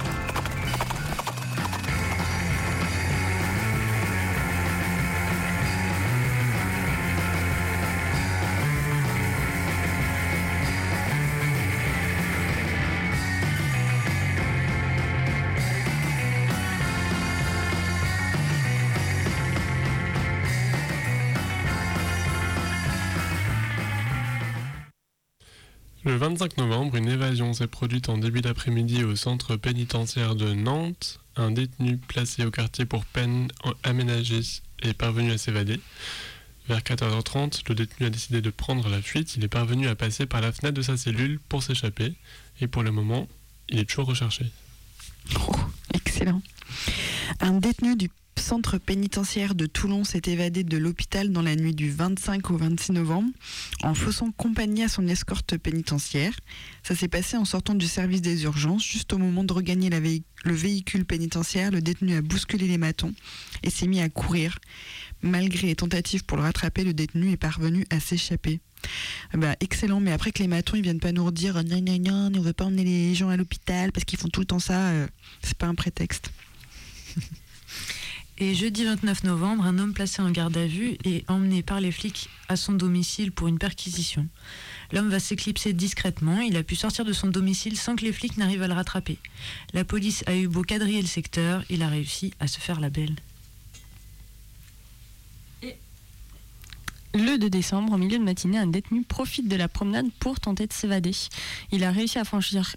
25 novembre, une évasion s'est produite en début d'après-midi au centre pénitentiaire de Nantes. Un détenu placé au quartier pour peine aménagé est parvenu à s'évader. Vers 14h30, le détenu a décidé de prendre la fuite. Il est parvenu à passer par la fenêtre de sa cellule pour s'échapper. Et pour le moment, il est toujours recherché. Oh, excellent. Un détenu du centre pénitentiaire de Toulon s'est évadé de l'hôpital dans la nuit du 25 au 26 novembre en faisant compagnie à son escorte pénitentiaire. Ça s'est passé en sortant du service des urgences. Juste au moment de regagner le véhicule pénitentiaire, le détenu a bousculé les matons et s'est mis à courir. Malgré les tentatives pour le rattraper, le détenu est parvenu à s'échapper. Ah bah, excellent, mais après que les matons ils viennent pas nous redire non, non, non, on veut pas emmener les gens à l'hôpital parce qu'ils font tout le temps ça, euh, c'est pas un prétexte. Et jeudi 29 novembre, un homme placé en garde à vue est emmené par les flics à son domicile pour une perquisition. L'homme va s'éclipser discrètement, il a pu sortir de son domicile sans que les flics n'arrivent à le rattraper. La police a eu beau quadriller le secteur, il a réussi à se faire la belle. Le 2 décembre, en milieu de matinée, un détenu profite de la promenade pour tenter de s'évader. Il a réussi à franchir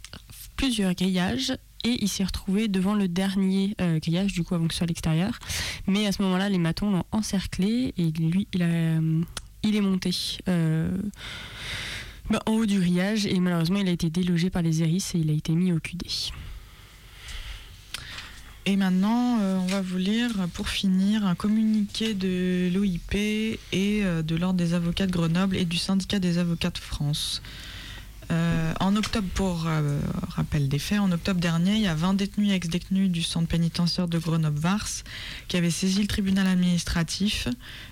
plusieurs grillages et il s'est retrouvé devant le dernier euh, grillage, du coup, avant que ce soit à l'extérieur. Mais à ce moment-là, les matons l'ont encerclé et lui, euh, il est monté euh, bah, en haut du grillage et malheureusement, il a été délogé par les hérisses et il a été mis au QD. Et maintenant, on va vous lire, pour finir, un communiqué de l'OIP et de l'Ordre des avocats de Grenoble et du syndicat des avocats de France. Euh, en octobre, pour euh, rappel des faits, en octobre dernier, il y a 20 détenus et ex-détenus du centre pénitentiaire de Grenoble-Vars qui avaient saisi le tribunal administratif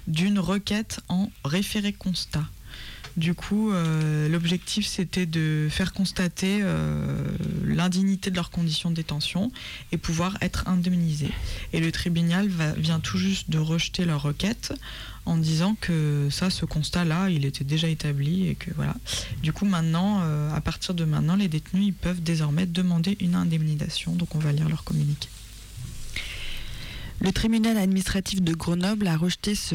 d'une requête en référé constat. Du coup, euh, l'objectif c'était de faire constater l'indignité de leurs conditions de détention et pouvoir être indemnisés. Et le tribunal vient tout juste de rejeter leur requête en disant que ça, ce constat-là, il était déjà établi et que voilà. Du coup, maintenant, euh, à partir de maintenant, les détenus ils peuvent désormais demander une indemnisation. Donc, on va lire leur communiqué. Le tribunal administratif de Grenoble a rejeté ce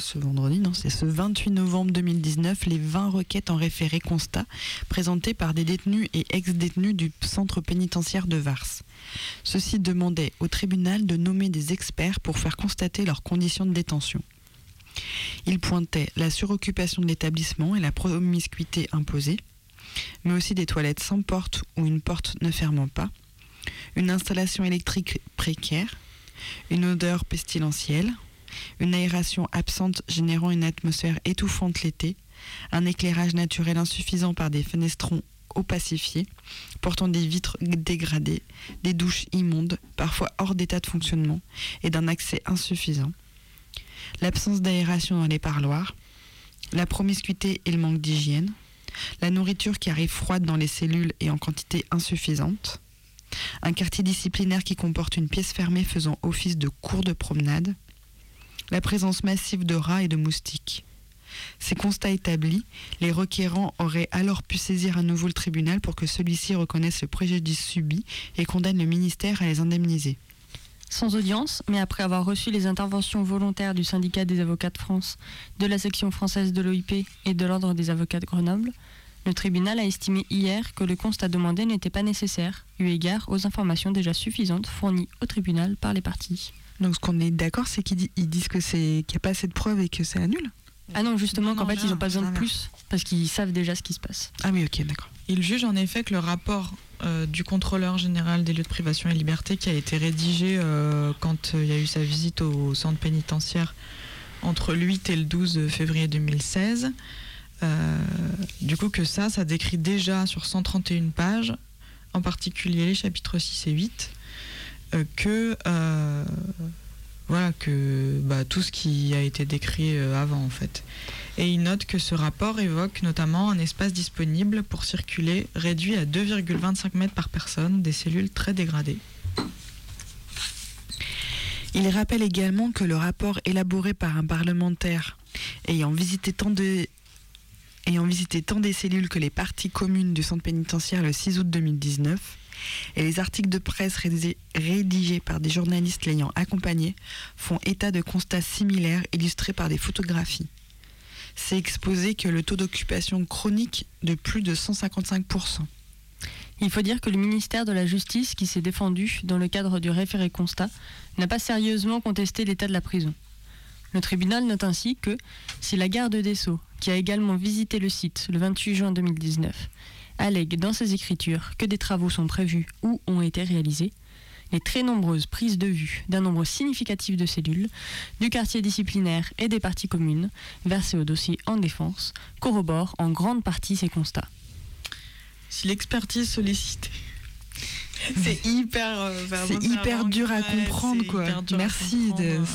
ce vendredi, non, c'est ce 28 novembre 2019 les 20 requêtes en référé constat présentées par des détenus et ex-détenus du centre pénitentiaire de Vars. Ceux-ci demandaient au tribunal de nommer des experts pour faire constater leurs conditions de détention. Ils pointaient la suroccupation de l'établissement et la promiscuité imposée, mais aussi des toilettes sans porte ou une porte ne fermant pas, une installation électrique précaire, une odeur pestilentielle, une aération absente générant une atmosphère étouffante l'été, un éclairage naturel insuffisant par des fenestrons opacifiés, portant des vitres dégradées, des douches immondes, parfois hors d'état de fonctionnement, et d'un accès insuffisant, l'absence d'aération dans les parloirs, la promiscuité et le manque d'hygiène, la nourriture qui arrive froide dans les cellules et en quantité insuffisante, un quartier disciplinaire qui comporte une pièce fermée faisant office de cours de promenade, la présence massive de rats et de moustiques. Ces constats établis, les requérants auraient alors pu saisir à nouveau le tribunal pour que celui-ci reconnaisse le préjudice subi et condamne le ministère à les indemniser. Sans audience, mais après avoir reçu les interventions volontaires du syndicat des avocats de France, de la section française de l'OIP et de l'ordre des avocats de Grenoble, le tribunal a estimé hier que le constat demandé n'était pas nécessaire, eu égard aux informations déjà suffisantes fournies au tribunal par les parties. Donc ce qu'on est d'accord, c'est qu'ils di- ils disent que c'est qu'il n'y a pas assez de preuves et que c'est annul Ah non, justement, qu'en fait, ils n'ont pas besoin de plus, parce qu'ils savent déjà ce qui se passe. Ah oui, ok, d'accord. Il juge en effet que le rapport euh, du contrôleur général des lieux de privation et liberté qui a été rédigé euh, quand euh, il y a eu sa visite au centre pénitentiaire entre le 8 et le 12 février 2016, euh, du coup que ça, ça décrit déjà sur 131 pages, en particulier les chapitres 6 et 8, euh, que euh, voilà que bah, tout ce qui a été décrit euh, avant en fait. Et il note que ce rapport évoque notamment un espace disponible pour circuler réduit à 2,25 mètres par personne, des cellules très dégradées. Il rappelle également que le rapport élaboré par un parlementaire ayant visité tant de ayant visité tant des cellules que les parties communes du centre pénitentiaire le 6 août 2019 et les articles de presse rédi- rédigés par des journalistes l'ayant accompagné font état de constats similaires illustrés par des photographies. C'est exposé que le taux d'occupation chronique de plus de 155%. Il faut dire que le ministère de la Justice, qui s'est défendu dans le cadre du référé constat, n'a pas sérieusement contesté l'état de la prison. Le tribunal note ainsi que si la garde des Sceaux, qui a également visité le site le 28 juin 2019, allègue dans ses écritures que des travaux sont prévus ou ont été réalisés, les très nombreuses prises de vue d'un nombre significatif de cellules, du quartier disciplinaire et des parties communes, versées au dossier en défense, corroborent en grande partie ces constats. Si l'expertise sollicitée. C'est hyper. euh, C'est hyper dur à comprendre quoi. Merci de.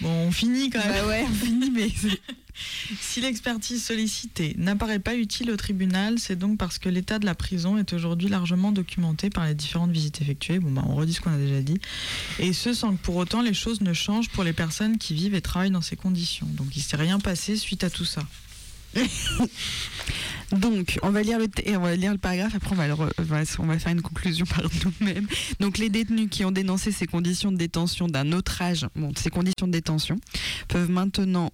Bon, on finit quand même. Bah ouais, on finit, mais Si l'expertise sollicitée n'apparaît pas utile au tribunal, c'est donc parce que l'état de la prison est aujourd'hui largement documenté par les différentes visites effectuées. Bon, bah, on redit ce qu'on a déjà dit. Et ce, sans que pour autant les choses ne changent pour les personnes qui vivent et travaillent dans ces conditions. Donc il ne s'est rien passé suite à tout ça. Donc, on va lire le, paragraphe, après on va, faire une conclusion par nous-mêmes. Donc, les détenus qui ont dénoncé ces conditions de détention d'un autre âge, bon, ces conditions de détention, peuvent maintenant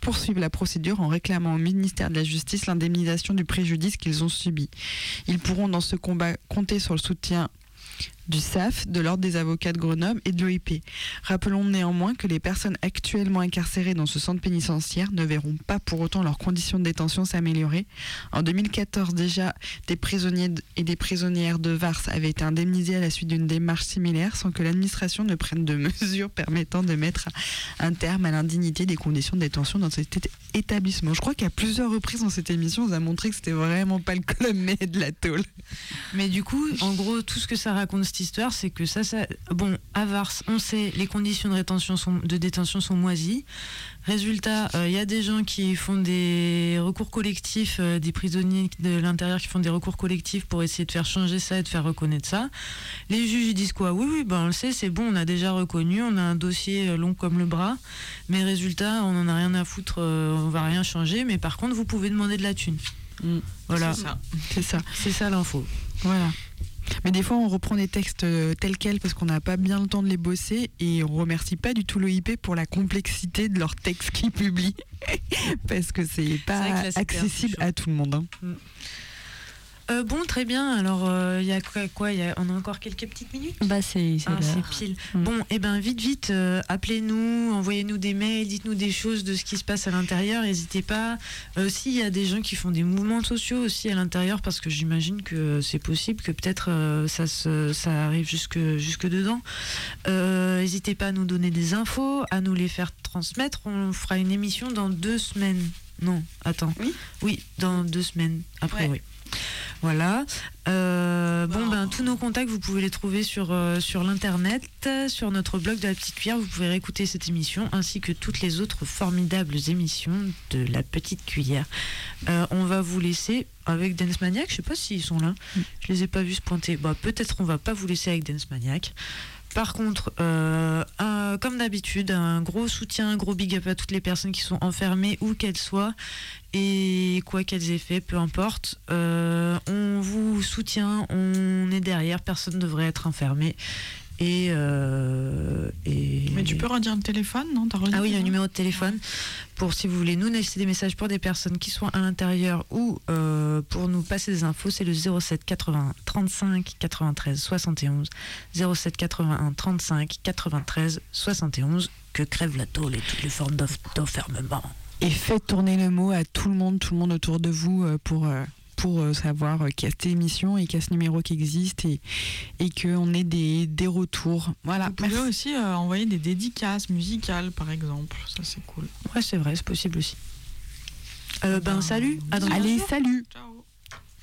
poursuivre la procédure en réclamant au ministère de la Justice l'indemnisation du préjudice qu'ils ont subi. Ils pourront dans ce combat compter sur le soutien du SAF, de l'Ordre des avocats de Grenoble et de l'OIP. Rappelons néanmoins que les personnes actuellement incarcérées dans ce centre pénitentiaire ne verront pas pour autant leurs conditions de détention s'améliorer. En 2014 déjà, des prisonniers et des prisonnières de Vars avaient été indemnisés à la suite d'une démarche similaire sans que l'administration ne prenne de mesures permettant de mettre un terme à l'indignité des conditions de détention dans cet établissement. Je crois qu'à plusieurs reprises dans cette émission, on a montré que c'était vraiment pas le mais de la tôle. Mais du coup, en gros, tout ce que ça raconte cette histoire, c'est que ça, ça, bon, à Vars, on sait, les conditions de rétention sont, de détention sont moisies. Résultat, il y a des gens qui font des recours collectifs, euh, des prisonniers de l'intérieur qui font des recours collectifs pour essayer de faire changer ça et de faire reconnaître ça. Les juges ils disent quoi? Oui, oui, ben on le sait, c'est bon, on a déjà reconnu, on a un dossier euh, long comme le bras, mais résultat, on n'en a rien à foutre, euh, on va rien changer, mais par contre, vous pouvez demander de la thune. Mm. Voilà, C'est ça. C'est ça. c'est ça l'info. Voilà. Mais des fois, on reprend des textes euh, tels quels parce qu'on n'a pas bien le temps de les bosser et on remercie pas du tout l'OIP pour la complexité de leurs textes qu'ils publient parce que c'est pas là, accessible à tout le monde. hein. Euh, bon, très bien. Alors, euh, il y a quoi, quoi il y a- On a encore quelques petites minutes Bah, c'est Ah, pile. Mm. Bon, et ben vite, vite, euh, appelez-nous, envoyez-nous des mails, dites-nous des choses de ce qui se passe à l'intérieur. N'hésitez pas. Euh, S'il y a des gens qui font des mouvements sociaux aussi à l'intérieur, parce que j'imagine que c'est possible que peut-être euh, ça, se, ça arrive jusque, jusque dedans. Euh, N'hésitez pas à nous donner des infos, à nous les faire transmettre. On fera une émission dans deux semaines. Non, attends. Oui Oui, dans deux semaines. Après, Ouais. oui. Voilà. Euh, bon, ben, tous nos contacts, vous pouvez les trouver sur, euh, sur l'internet, sur notre blog de la petite cuillère. Vous pouvez réécouter cette émission ainsi que toutes les autres formidables émissions de la petite cuillère. Euh, on va vous laisser avec Dance Maniac. Je sais pas s'ils sont là. Je les ai pas vus se pointer. Bah, peut-être on va pas vous laisser avec Dance Maniac. Par contre, comme d'habitude, un gros soutien, un gros big up à toutes les personnes qui sont enfermées, où qu'elles soient, et quoi qu'elles aient fait, peu importe. Euh, on vous soutient, on est derrière, personne ne devrait être enfermé. Et, euh, et... Mais tu peux redire le téléphone, non Ah oui, il y a un numéro de téléphone pour si vous voulez nous laisser des messages pour des personnes qui sont à l'intérieur ou euh, pour nous passer des infos, c'est le 07 81 35 93 71 07 81 35 93 71 que crève la tôle et toutes les formes d'enfermement? Et faites tourner le mot à tout le monde, tout le monde autour de vous euh, pour, euh, pour euh, savoir qu'il y a cette émission et qu'il y a ce numéro qui existe et, et qu'on ait des, des retours. Voilà. Vous pouvez Merci. aussi euh, envoyer des dédicaces musicales, par exemple. Ça, c'est cool. Ouais, c'est vrai, c'est possible aussi. Euh, ben, salut, à dans Allez, salut Ciao.